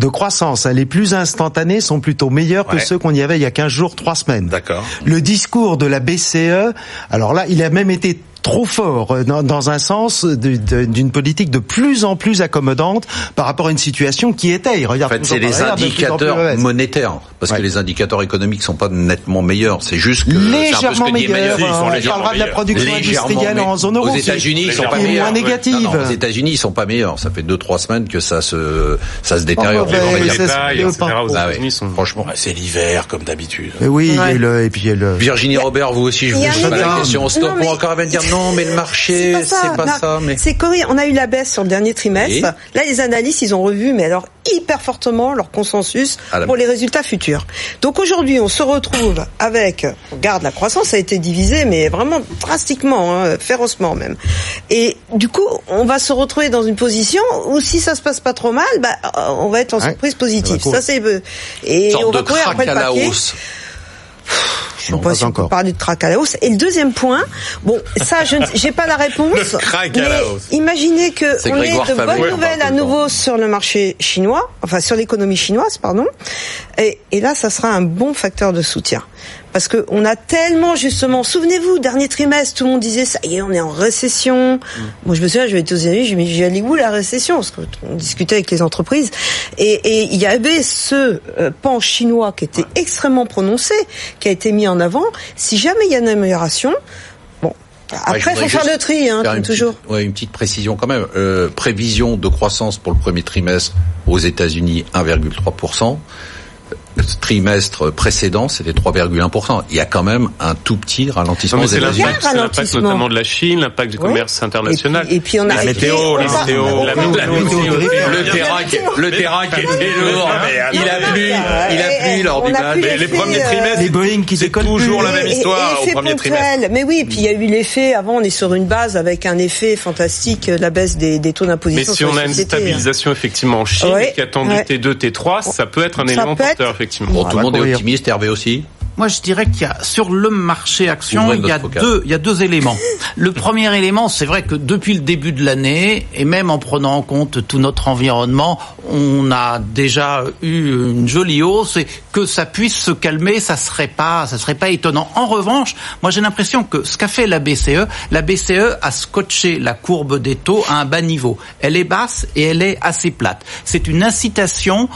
de croissance, hein, les plus instantanés, sont plutôt meilleurs que ceux qu'on y avait il y a 15 jours, 3 semaines.
D'accord.
Le discours de la BCE, alors là, il a même été trop fort euh, dans, dans un sens d'une politique de plus en plus accommodante par rapport à une situation qui était. Il
En
regarde
fait, c'est les
plus plus
indicateurs monétaires, parce
Ouais.
que les indicateurs économiques sont pas nettement meilleurs. C'est juste que ce
légèrement
que
meilleurs.
Sont
On
légèrement
parlera de la production industrielle en zone euro.
Aux États-Unis, ils sont pas meilleurs.
moins
Ouais.
négative.
Non, non, aux États-Unis, ils sont pas meilleurs. Ça fait deux trois semaines que ça se ça se détériore.
Oh, ça,
détails, etc. aux
Ah
États-Unis
ouais.
sont-
Franchement.
C'est l'hiver comme d'habitude.
Oui,
Ouais.
le, et puis il y a le.
Virginie Robert, vous aussi, je vous pose la question. On va encore dire non, mais le marché, c'est pas ça. Mais
C'est correct. On a eu la baisse sur le dernier trimestre.
Oui.
Là, les analystes, ils ont revu, mais alors hyper fortement leur consensus
la
pour les résultats futurs. Donc aujourd'hui, on se retrouve avec, on regarde la croissance a été divisée, mais vraiment drastiquement, hein, férocement même. Et du coup, on va se retrouver dans une position où si ça se passe pas trop mal, bah, on va être en surprise positive.
va courir.
Ça c'est euh, et on va courir après
à
le
hausse.
Je sais
Non,
pas
pas
si on peut
encore.
parler de crack à la hausse. Et le deuxième point, bon, ça, je ne- j'ai pas la réponse.
Le crack à
mais
la hausse.
Imaginez que on ait de bonnes nouvelles à nouveau sur le marché chinois, enfin sur l'économie chinoise, pardon. Et, et là, ça sera un bon facteur de soutien. Parce que on a tellement justement, souvenez-vous, dernier trimestre, tout le monde disait ça y est, on est en récession.
Mm.
Moi, je me souviens, je vais aux États-Unis, je me dis, allée où la récession Parce qu'on discutait avec les entreprises, et, il y avait ce euh, pan chinois qui était extrêmement prononcé, qui a été mis en avant. Si jamais il y a une amélioration, bon, Après, il faut faire le tri, hein, comme toujours.
ouais, une petite précision quand même. Euh, prévision de croissance pour le premier trimestre aux États-Unis 1,3% trimestre précédent, c'était 3,1%. Il y a quand même un tout petit ralentissement.
C'est l'impact notamment de la Chine, l'impact du commerce international.
Et puis, on a
la météo, la météo, la météo,
le terrain, le terrain qui était lourd. Il a plu, il a plu lors du match.
Les premiers trimestres,
les Boeing qui
c'est toujours la même histoire au premier trimestre.
Mais oui, puis il y a eu l'effet. Avant, on est sur une base avec un effet fantastique, la baisse des, des taux d'imposition.
Mais si on a une stabilisation effectivement en Chine, qui attend du T2, T3, ça peut être un élément porteur effectivement.
Bon, tout le monde est optimiste, Hervé aussi
moi, je dirais qu'il y a sur le marché action, il y a deux, il y a deux éléments. Le premier élément, c'est vrai que depuis le début de l'année, et même en prenant en compte tout notre environnement, on a déjà eu une jolie hausse et que ça puisse se calmer, ça serait pas, ça serait pas étonnant. En revanche, moi, j'ai l'impression que ce qu'a fait la BCE, la BCE a scotché la courbe des taux à un bas niveau. Elle est basse et elle est assez plate. C'est une incitation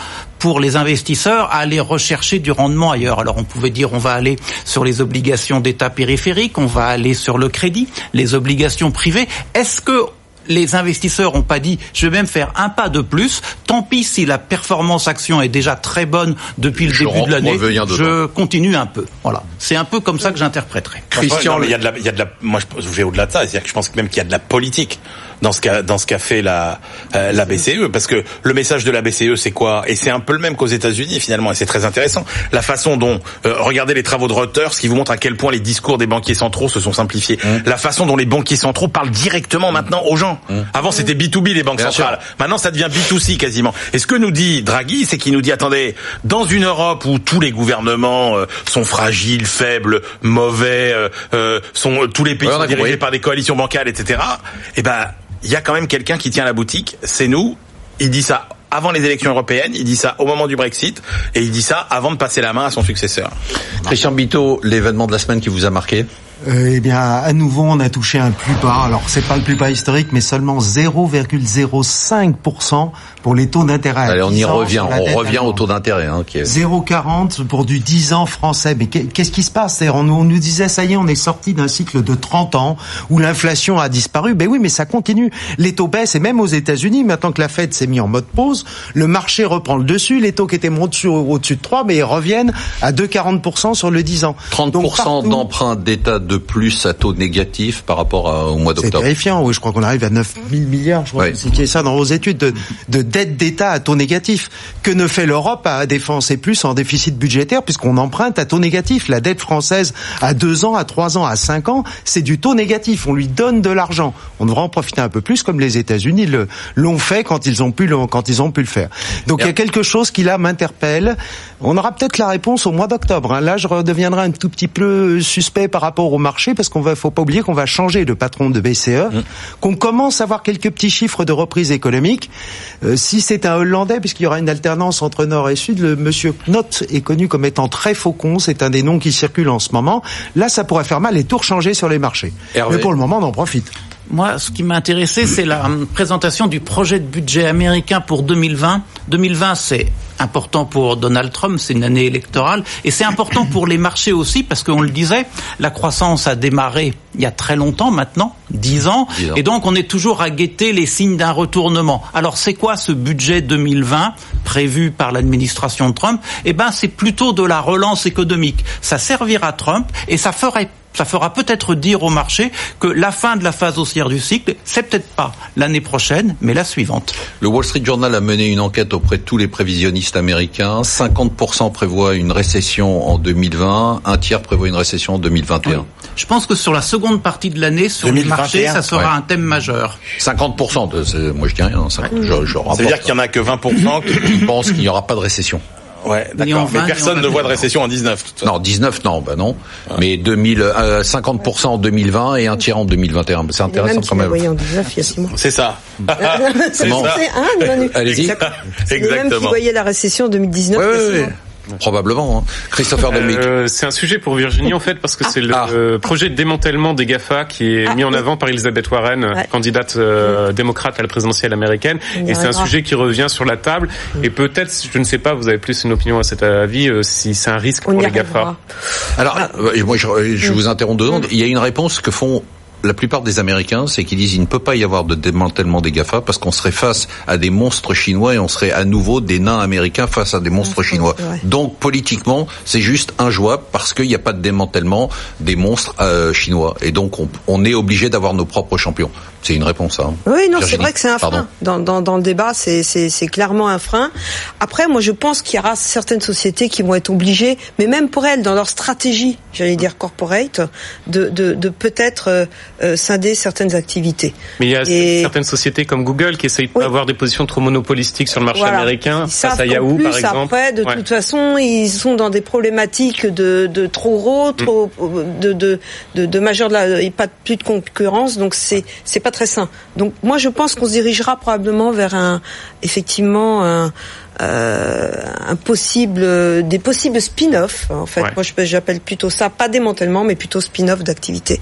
pour les investisseurs à aller rechercher du rendement ailleurs. Alors on pouvait dire on va aller sur les obligations d'État périphériques, on va aller sur le crédit, les obligations privées. Est-ce que les investisseurs n'ont pas dit je vais même faire un pas de plus. Tant pis si la performance action est déjà très bonne depuis le début de l'année. Je continue un peu. Voilà. C'est un peu comme ça que j'interpréterai.
Christian, il y a de la, il y a de la, moi je vais au-delà de ça. C'est-à-dire que je pense même qu'il y a de la politique dans ce qu'a dans ce qu'a fait la euh, la BCE parce que le message de la BCE c'est quoi? Et c'est un peu le même qu'aux États-Unis finalement et c'est très intéressant. La façon dont euh, regardez les travaux de Reuters qui vous montrent à quel point les discours des banquiers centraux se sont simplifiés. Mmh. la façon dont les banquiers centraux parlent directement maintenant aux gens. Mmh. avant c'était B2B les banques centrales. Maintenant ça devient B2C quasiment. Et ce que nous dit Draghi c'est qu'il nous dit attendez dans une Europe où tous les gouvernements euh, sont fragiles faibles mauvais sont tous les pays sont dirigés par des coalitions bancales etc et eh ben il y a quand même quelqu'un qui tient la boutique, c'est nous. Il dit ça avant les élections européennes, il dit ça au moment du Brexit, et il dit ça avant de passer la main à son successeur.
Christian Bito, l'événement de la semaine qui vous a marqué?
Euh, eh bien, à nouveau, on a touché un plus bas. Alors, c'est pas le plus bas historique, mais seulement 0,05% pour les taux d'intérêt.
Allez, on y revient. On revient au taux d'intérêt. Hein,
qui est... 0,40 pour du 10 ans français. Mais qu'est-ce qui se passe? On, on, nous disait, ça y est, on est sorti d'un cycle de 30 ans où l'inflation a disparu. Ben oui, mais ça continue. Les taux baissent, et même aux États-Unis, maintenant que la Fed s'est mis en mode pause, le marché reprend le dessus. Les taux qui étaient montés au-dessus de 3, mais ils reviennent à 2,40% sur le 10 ans.
30% d'emprunt d'État de plus à taux négatif par rapport au mois d'octobre.
C'est terrifiant, oui, je crois qu'on arrive à 9 000 milliards, je crois ouais. c'est ça dans vos études, de, de dette d'État à taux négatif. Que ne fait l'Europe à défoncer plus en déficit budgétaire puisqu'on emprunte à taux négatif? La dette française à 2 ans, à 3 ans, à 5 ans, c'est du taux négatif. On lui donne de l'argent. On devrait en profiter un peu plus comme les États-Unis l'ont fait quand ils ont pu le, quand ils ont pu le faire. Donc il y a quelque chose qui là m'interpelle. On aura peut-être la réponse au mois d'octobre. Hein. Là, je redeviendrai un tout petit peu suspect par rapport au marché parce qu'on va, faut pas oublier qu'on va changer de patron de BCE, mmh. qu'on commence à voir quelques petits chiffres de reprise économique. Euh, si c'est un Hollandais, puisqu'il y aura une alternance entre Nord et Sud, le monsieur Knott est connu comme étant très faucon. C'est un des noms qui circulent en ce moment. Là, ça pourrait faire mal et tout changer sur les marchés. Mais pour le moment, on en profite.
Moi, ce qui m'a intéressé, c'est la présentation du projet de budget américain pour 2020. 2020, c'est important pour Donald Trump, c'est une année électorale, et c'est important pour les marchés aussi, parce qu'on le disait, la croissance a démarré il y a très longtemps maintenant, dix ans, et donc on est toujours à guetter les signes d'un retournement. Alors c'est quoi ce budget 2020 prévu par l'administration de Trump? Eh ben c'est plutôt de la relance économique. Ça servira à Trump et ça ferait ça fera peut-être dire au marché que la fin de la phase haussière du cycle, c'est peut-être pas l'année prochaine, mais la suivante.
Le Wall Street Journal a mené une enquête auprès de tous les prévisionnistes américains. 50% prévoient une récession en 2020, un tiers prévoit une récession en 2021.
Je pense que sur la seconde partie de l'année, sur le marché, ça sera un thème majeur.
50%, de, moi je dis rien. Ça
veut dire qu'il y en a que 20%
qui pensent qu'il n'y aura pas de récession.
Ouais, d'accord. Mais personne ne voit de récession en 19.
Non, 19 non, bah non. Mais 2000, euh, 50% en 2020 et un tiers en 2021. C'est intéressant quand même.
C'est ça.
c'est ça.
Allez-y.
Exactement. Même qui voyaient la récession en 2019. Ouais, ouais, ouais.
Probablement. Hein. Christopher
euh, C'est un sujet pour Virginie en fait parce que c'est le ah. projet de démantèlement des Gafa qui est ah, mis en avant par Elizabeth Warren, candidate euh, démocrate à la présidentielle américaine. Et c'est un sujet qui revient sur la table. Et peut-être, je ne sais pas, vous avez plus une opinion à cet avis, euh, si c'est un risque pour les Gafa.
Alors, moi, je, je, vous interromps deux secondes. Il y a une réponse que font la plupart des Américains, c'est qu'ils disent qu'il ne peut pas y avoir de démantèlement des GAFA parce qu'on serait face à des monstres chinois et on serait à nouveau des nains américains face à des monstres chinois. Donc politiquement, c'est juste injouable parce qu'il n'y a pas de démantèlement des monstres euh, chinois. Et donc on, on est obligé d'avoir nos propres champions. C'est une réponse. Hein.
Oui, non, c'est vrai que c'est un frein. Dans, dans, dans, le débat, c'est clairement un frein. Après, moi, je pense qu'il y aura certaines sociétés qui vont être obligées, mais même pour elles, dans leur stratégie, j'allais dire corporate, de, de, de peut-être euh, euh scinder certaines activités.
Mais il y a certaines sociétés comme Google qui essayent d'avoir des positions trop monopolistiques sur le marché américain, face à Yahoo,
plus,
par exemple.
Après, de toute façon, ils sont dans des problématiques de, de trop gros, trop, mm. de, de, de, de majeur de la, pas plus de concurrence, donc c'est c'est pas très sain. Donc moi je pense qu'on se dirigera probablement vers un effectivement un, euh, un possible des possibles spin-off en fait. Moi j'appelle plutôt ça pas démantèlement mais plutôt spin-off d'activité.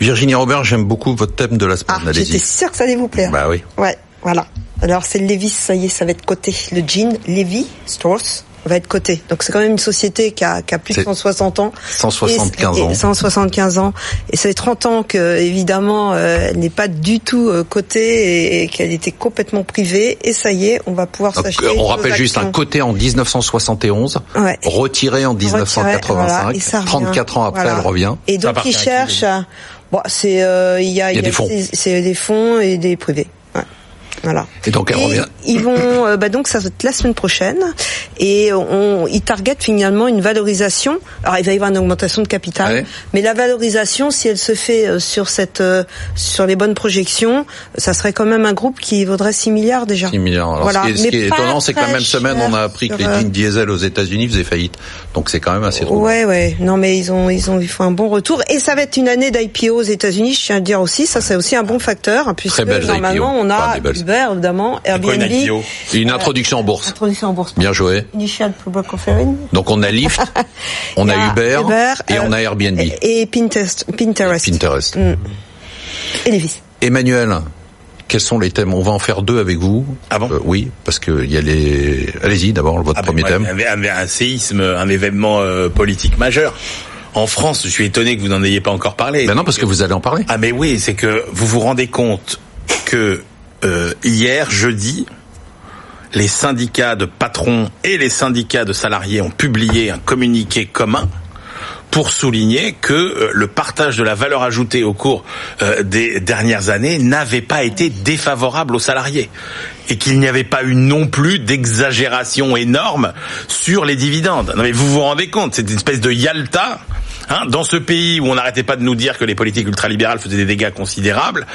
Virginie Robert, j'aime beaucoup votre thème de la semaine.
Ah, j'étais sûre que ça allait vous plaire.
Bah oui.
Ouais, voilà. Alors c'est Levis, ça y est, ça va être coté. Le jean Levi Strauss va être coté. Donc c'est quand même une société qui a, qui a plus de 160 ans.
175 ans.
175 ans. Et ça fait 30 ans que évidemment euh, elle n'est pas du tout euh, cotée et, qu'elle était complètement privée. Et ça y est, on va pouvoir s'acheter.
On rappelle juste un coté en 1971, ouais. retiré en 1985. 34 ans après, elle revient.
Et donc ils cherchent. Bon, c'est euh, il y a,
il y a, des fonds.
C'est des fonds et des privés. Voilà.
Et donc elle revient.
Ils vont, euh, bah donc ça va être la semaine prochaine, et on, ils targetent finalement une valorisation. Alors il va y avoir une augmentation de capital, mais la valorisation, si elle se fait euh, sur cette, euh, sur les bonnes projections, ça serait quand même un groupe qui vaudrait 6 milliards déjà.
6 milliards. Alors, voilà. Ce qui est, ce qui est étonnant, c'est que la même semaine, on a appris que les lignes diesel aux États-Unis faisaient faillite. Donc c'est quand même assez drôle.
Ouais, ouais. Non, mais ils ont, ils ont, ils font un bon retour, et ça va être une année d'IPO aux États-Unis. Je tiens à le dire aussi, ça c'est aussi un bon facteur, puisque normalement on a évidemment, Airbnb.
Une introduction en bourse.
Introduction en bourse.
Bien joué.
Initial public offering.
Donc on a Lyft, on a, Uber, et on a euh, Airbnb.
Et, Pinterest. Pinterest.
Pinterest.
Mm. Et Levis.
Emmanuel, quels sont les thèmes? On va en faire deux avec vous.
Ah bon?
Euh, Oui, parce que il y a les. Allez-y d'abord votre ah ben, premier thème.
Un, un, séisme, un événement euh, politique majeur. En France, je suis étonné que vous n'en ayez pas encore parlé.
Ben non, parce que vous allez en parler.
Ah mais oui, c'est que vous vous rendez compte que euh, hier, jeudi, les syndicats de patrons et les syndicats de salariés ont publié un communiqué commun pour souligner que euh, le partage de la valeur ajoutée au cours euh, des dernières années n'avait pas été défavorable aux salariés et qu'il n'y avait pas eu non plus d'exagération énorme sur les dividendes. Non mais vous vous rendez compte, c'est une espèce de Yalta Hein, dans ce pays où on n'arrêtait pas de nous dire que les politiques ultralibérales faisaient des dégâts considérables,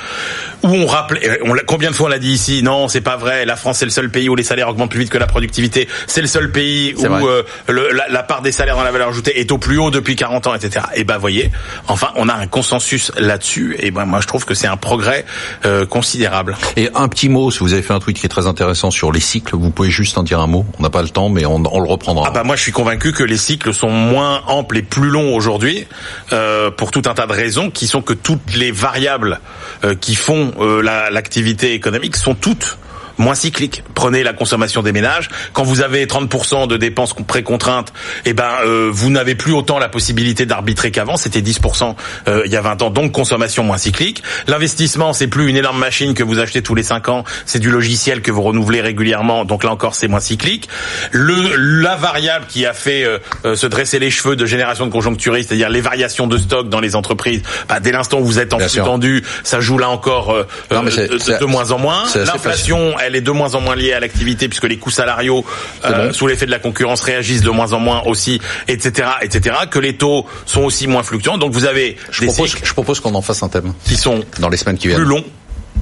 où on rappelait, on, combien de fois on l'a dit ici, non, c'est pas vrai, la France c'est le seul pays où les salaires augmentent plus vite que la productivité, c'est le seul pays où euh, la, part des salaires dans la valeur ajoutée est au plus haut depuis 40 ans, etc. Et ben voyez, enfin on a un consensus là-dessus, et ben moi je trouve que c'est un progrès euh, considérable.
Et un petit mot, si vous avez fait un tweet qui est très intéressant sur les cycles, vous pouvez juste en dire un mot. On n'a pas le temps, mais on, on le reprendra.
Ah bah moi je suis convaincu que les cycles sont moins amples et plus longs aujourd'hui aujourd'hui euh, pour tout un tas de raisons qui sont que toutes les variables euh, qui font euh, l'activité économique sont toutes moins cyclique. Prenez la consommation des ménages. Quand vous avez 30% de dépenses précontraintes, eh ben euh, vous n'avez plus autant la possibilité d'arbitrer qu'avant. C'était 10% euh, il y a 20 ans, donc consommation moins cyclique. L'investissement, c'est plus une énorme machine que vous achetez tous les 5 ans, c'est du logiciel que vous renouvelez régulièrement, donc là encore c'est moins cyclique. Le, la variable qui a fait euh, se dresser les cheveux de génération de conjoncturistes, c'est-à-dire les variations de stock dans les entreprises, bah, dès l'instant où vous êtes en flux tendu, ça joue là encore de, de, moins en moins. L'inflation, elle est de moins en moins liée à l'activité puisque les coûts salariaux euh, sous l'effet de la concurrence réagissent de moins en moins aussi, etc., etc. Que les taux sont aussi moins fluctuants. Donc vous avez
je propose, je propose qu'on en fasse un thème
qui sont
dans les semaines qui viennent
plus longs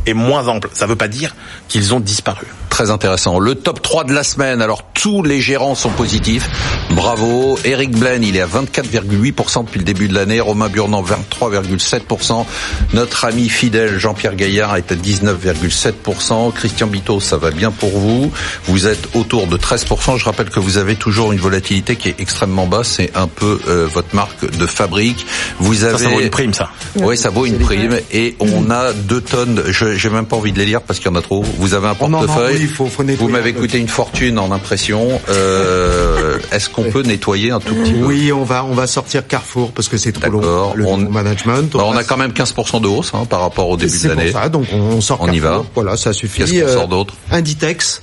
et moins amples. Ça ne veut pas dire qu'ils ont disparu
très intéressant. Le top 3 de la semaine, alors tous les gérants sont positifs. Bravo. Eric Blaine, il est à 24,8% depuis le début de l'année. Romain Burnand, 23,7%. Notre ami fidèle Jean-Pierre Gaillard est à 19,7%. Christian Bito, ça va bien pour vous. Vous êtes autour de 13%. Je rappelle que vous avez toujours une volatilité qui est extrêmement basse. C'est un peu euh, votre marque de fabrique. Vous avez...
Ça, vaut une prime, ça.
Oui, ça vaut une prime. Et on a deux tonnes. Je J'ai même pas envie de les lire parce qu'il y en a trop. Vous avez un Vous m'avez coûté une fortune en impression. Euh, Est-ce qu'on peut nettoyer un tout petit peu?
Oui, on va on va sortir Carrefour parce que c'est trop long. Le
On-
management.
Bah, on a quand même 15% de hausse hein, par rapport au début de
C'est
l'année.
pour ça, donc on sort
On y va.
Voilà, ça suffit.
Qu'est-ce qu'on
Euh,
sort d'autre?
Inditex.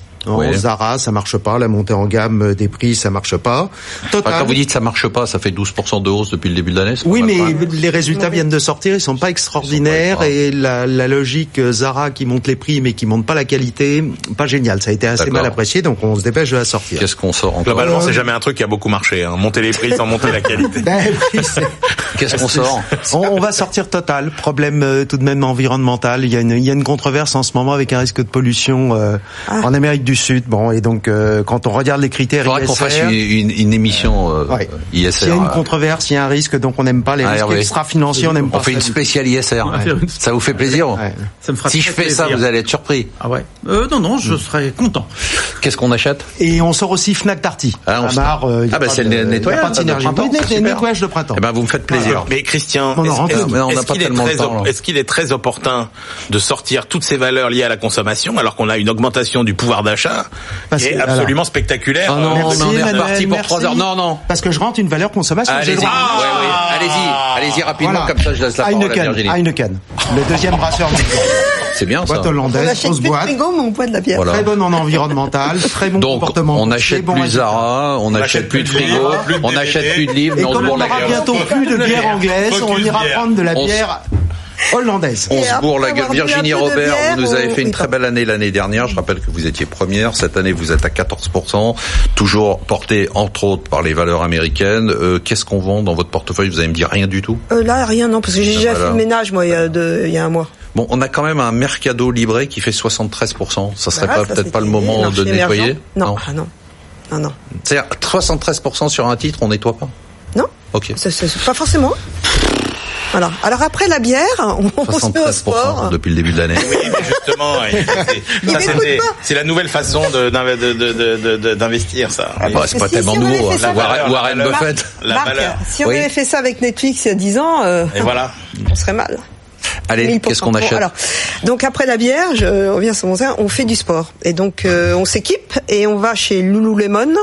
Zara, ça marche pas. La montée en gamme des prix, ça marche pas. Total.
Enfin, quand vous dites ça marche pas, ça fait 12% de hausse depuis le début de l'année. c'est
Oui, mais les résultats viennent de sortir, ils sont pas extraordinaires
Ils sont pas
et la, la logique euh, Zara qui monte les prix mais qui monte pas la qualité, pas génial. Ça a été assez mal apprécié, donc on se dépêche de la sortir.
Qu'est-ce qu'on sort encore
Globalement, c'est jamais un truc qui a beaucoup marché. Hein. Monter les prix sans monter la qualité.
Ben oui,
Qu'est-ce qu'on sort
on, on va sortir total. Problème euh, tout de même environnemental. Il y, a une, il y a une controverse en ce moment avec un risque de pollution euh,
Ah.
en Amérique du Sud. Bon, et donc euh, quand on regarde les
Il
critères
faudrait qu'on
ISR,
fasse une, une, une émission euh,
Ouais.
ISR.
s'il y a une controverse, il y a un risque, donc on n'aime pas les
Ah,
risques extra-financiers, on n'aime pas
On fait une spéciale ISR. Ça vous fait plaisir
Ouais.
Ça me fera
Si je fais ça, vous allez être surpris.
Ah ouais. Euh, non, non, je serais content.
Qu'est-ce qu'on achète
Et on sort aussi Fnac Darty.
Ah, on
À
sort.
Mar, euh,
Ah, bah, c'est le nettoyage
de
printemps,
Oui, net-
super.
nettoyage de printemps.
Eh ben, vous me faites plaisir.
Mais Christian,
On en
est-ce- qu'il est très
temps,
op-
là.
Est-ce qu'il est très opportun de sortir toutes ces valeurs liées à la consommation alors qu'on a une augmentation du pouvoir d'achat qui est absolument spectaculaire?
Ah non,
Merci,
on en est reparti pour
merci.
3 heures. Non, non.
Parce que je rentre une valeur consommation.
Allez-y, allez-y, allez-y rapidement, comme ça je laisse la parole à
Heineken,
Virginie.
Heineken. Le deuxième brasseur mondial.
C'est bien ça.
Boîte
On
hollandaise,
achète
grosse
plus de
boîte.
frigo, mais on boit de la bière.
Voilà.
Très bonne en environnemental, très bon
Donc,
comportement.
on n'achète
bon
plus. Zara, on n'achète plus de frigo,
de
on
DVD.
n'achète plus de livres, mais on se bourre
on
la
n'aura
gueule.
bientôt plus de bière anglaise, on ira
bière.
prendre de la
On
bière hollandaise.
On se bourre la gueule. Virginie
de
Robert,
bière,
vous nous avez
on-
fait une très belle année l'année dernière. Je rappelle que vous étiez première. Cette année, vous êtes à 14%, toujours porté entre autres par les valeurs américaines. Euh, Qu'est-ce qu'on vend dans votre portefeuille? Vous allez me dire rien du tout?
Euh, là, rien, non, parce que j'ai déjà
Voilà.
fait le ménage, moi, il y a, deux- il y a un mois.
Bon, on a quand même un Mercado Libre qui fait 73%. Ça serait pas peut-être pas le moment de nettoyer.
Non, ah non. Non, non.
C'est-à-dire 73% sur un titre, on nettoie pas.
Non,
Ok.
pas forcément. Voilà. Alors après la bière, on, on se met au
73%
sport.
depuis le début de l'année.
Oui, mais justement, c'est- la nouvelle façon d'investir, ça.
Ah bah, c'est pas
Si-
tellement
si on avait
nouveau.
fait
hein.
ça-
Warren,
La
Warren
valeur.
Buffett.
La
Marc,
valeur.
si on
Oui.
avait fait ça avec Netflix il y a 10 ans, euh,
Et voilà.
on serait mal.
Allez,
1000%.
qu'est-ce qu'on achète
alors, donc après la bière, je reviens sur mon terrain, on fait du sport. Et donc euh, on s'équipe et on va chez Lululemon,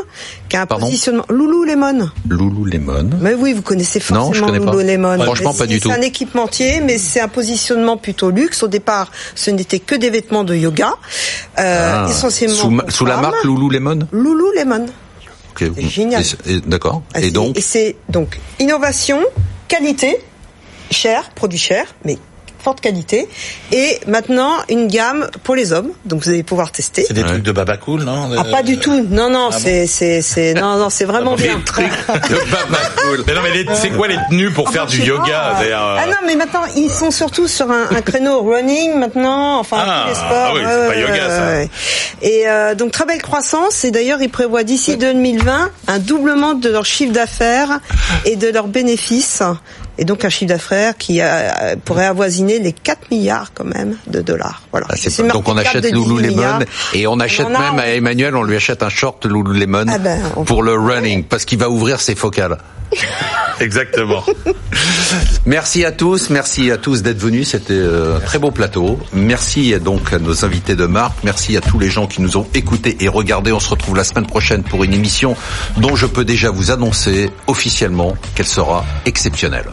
qui a un
Pardon
positionnement. Lululemon.
Lululemon.
Mais oui, vous connaissez
Non,
forcément
je connais pas.
Lululemon.
Franchement, pas du tout.
C'est un équipementier, mais c'est un positionnement plutôt luxe. Au départ, ce n'était que des vêtements de yoga, euh,
Ah.
essentiellement
sous, ma- sous la marque Lululemon.
Lululemon.
Ok.
C'est génial.
D'accord.
Ah,
Et donc,
et c'est donc innovation, qualité, cher, produit cher, mais forte qualité, et maintenant une gamme pour les hommes. Donc vous allez pouvoir tester.
C'est des
Ouais.
trucs de baba cool, non
Ah pas du tout. Non non,
Ah
c'est c'est c'est non non, c'est vraiment
Des
bien.
trucs de baba cool. Mais non, mais les- c'est quoi les tenues pour
Ah,
faire
bah,
du yoga euh,
Ah non, mais maintenant ils sont surtout sur un, un créneau running maintenant, enfin
Ah,
tous les sports.
ah oui, c'est pas yoga, ça.
Et euh, donc très belle croissance. Et d'ailleurs ils prévoient d'ici 2020 un doublement de leur chiffre d'affaires et de leurs bénéfices. Et donc un chiffre d'affaires qui euh, pourrait avoisiner les 4 milliards quand même de dollars. Voilà.
Ah, c'est donc on achète
de 18
Lululemon et on achète
a,
même à Emmanuel, on lui achète un short Lululemon
Ah ben, on-
pour le running parce qu'il va ouvrir ses focales.
Exactement.
Merci à tous, merci à tous d'être venus. C'était euh, un très beau plateau. Merci donc à nos invités de marque. Merci à tous les gens qui nous ont écoutés et regardés. On se retrouve la semaine prochaine pour une émission dont je peux déjà vous annoncer officiellement qu'elle sera exceptionnelle.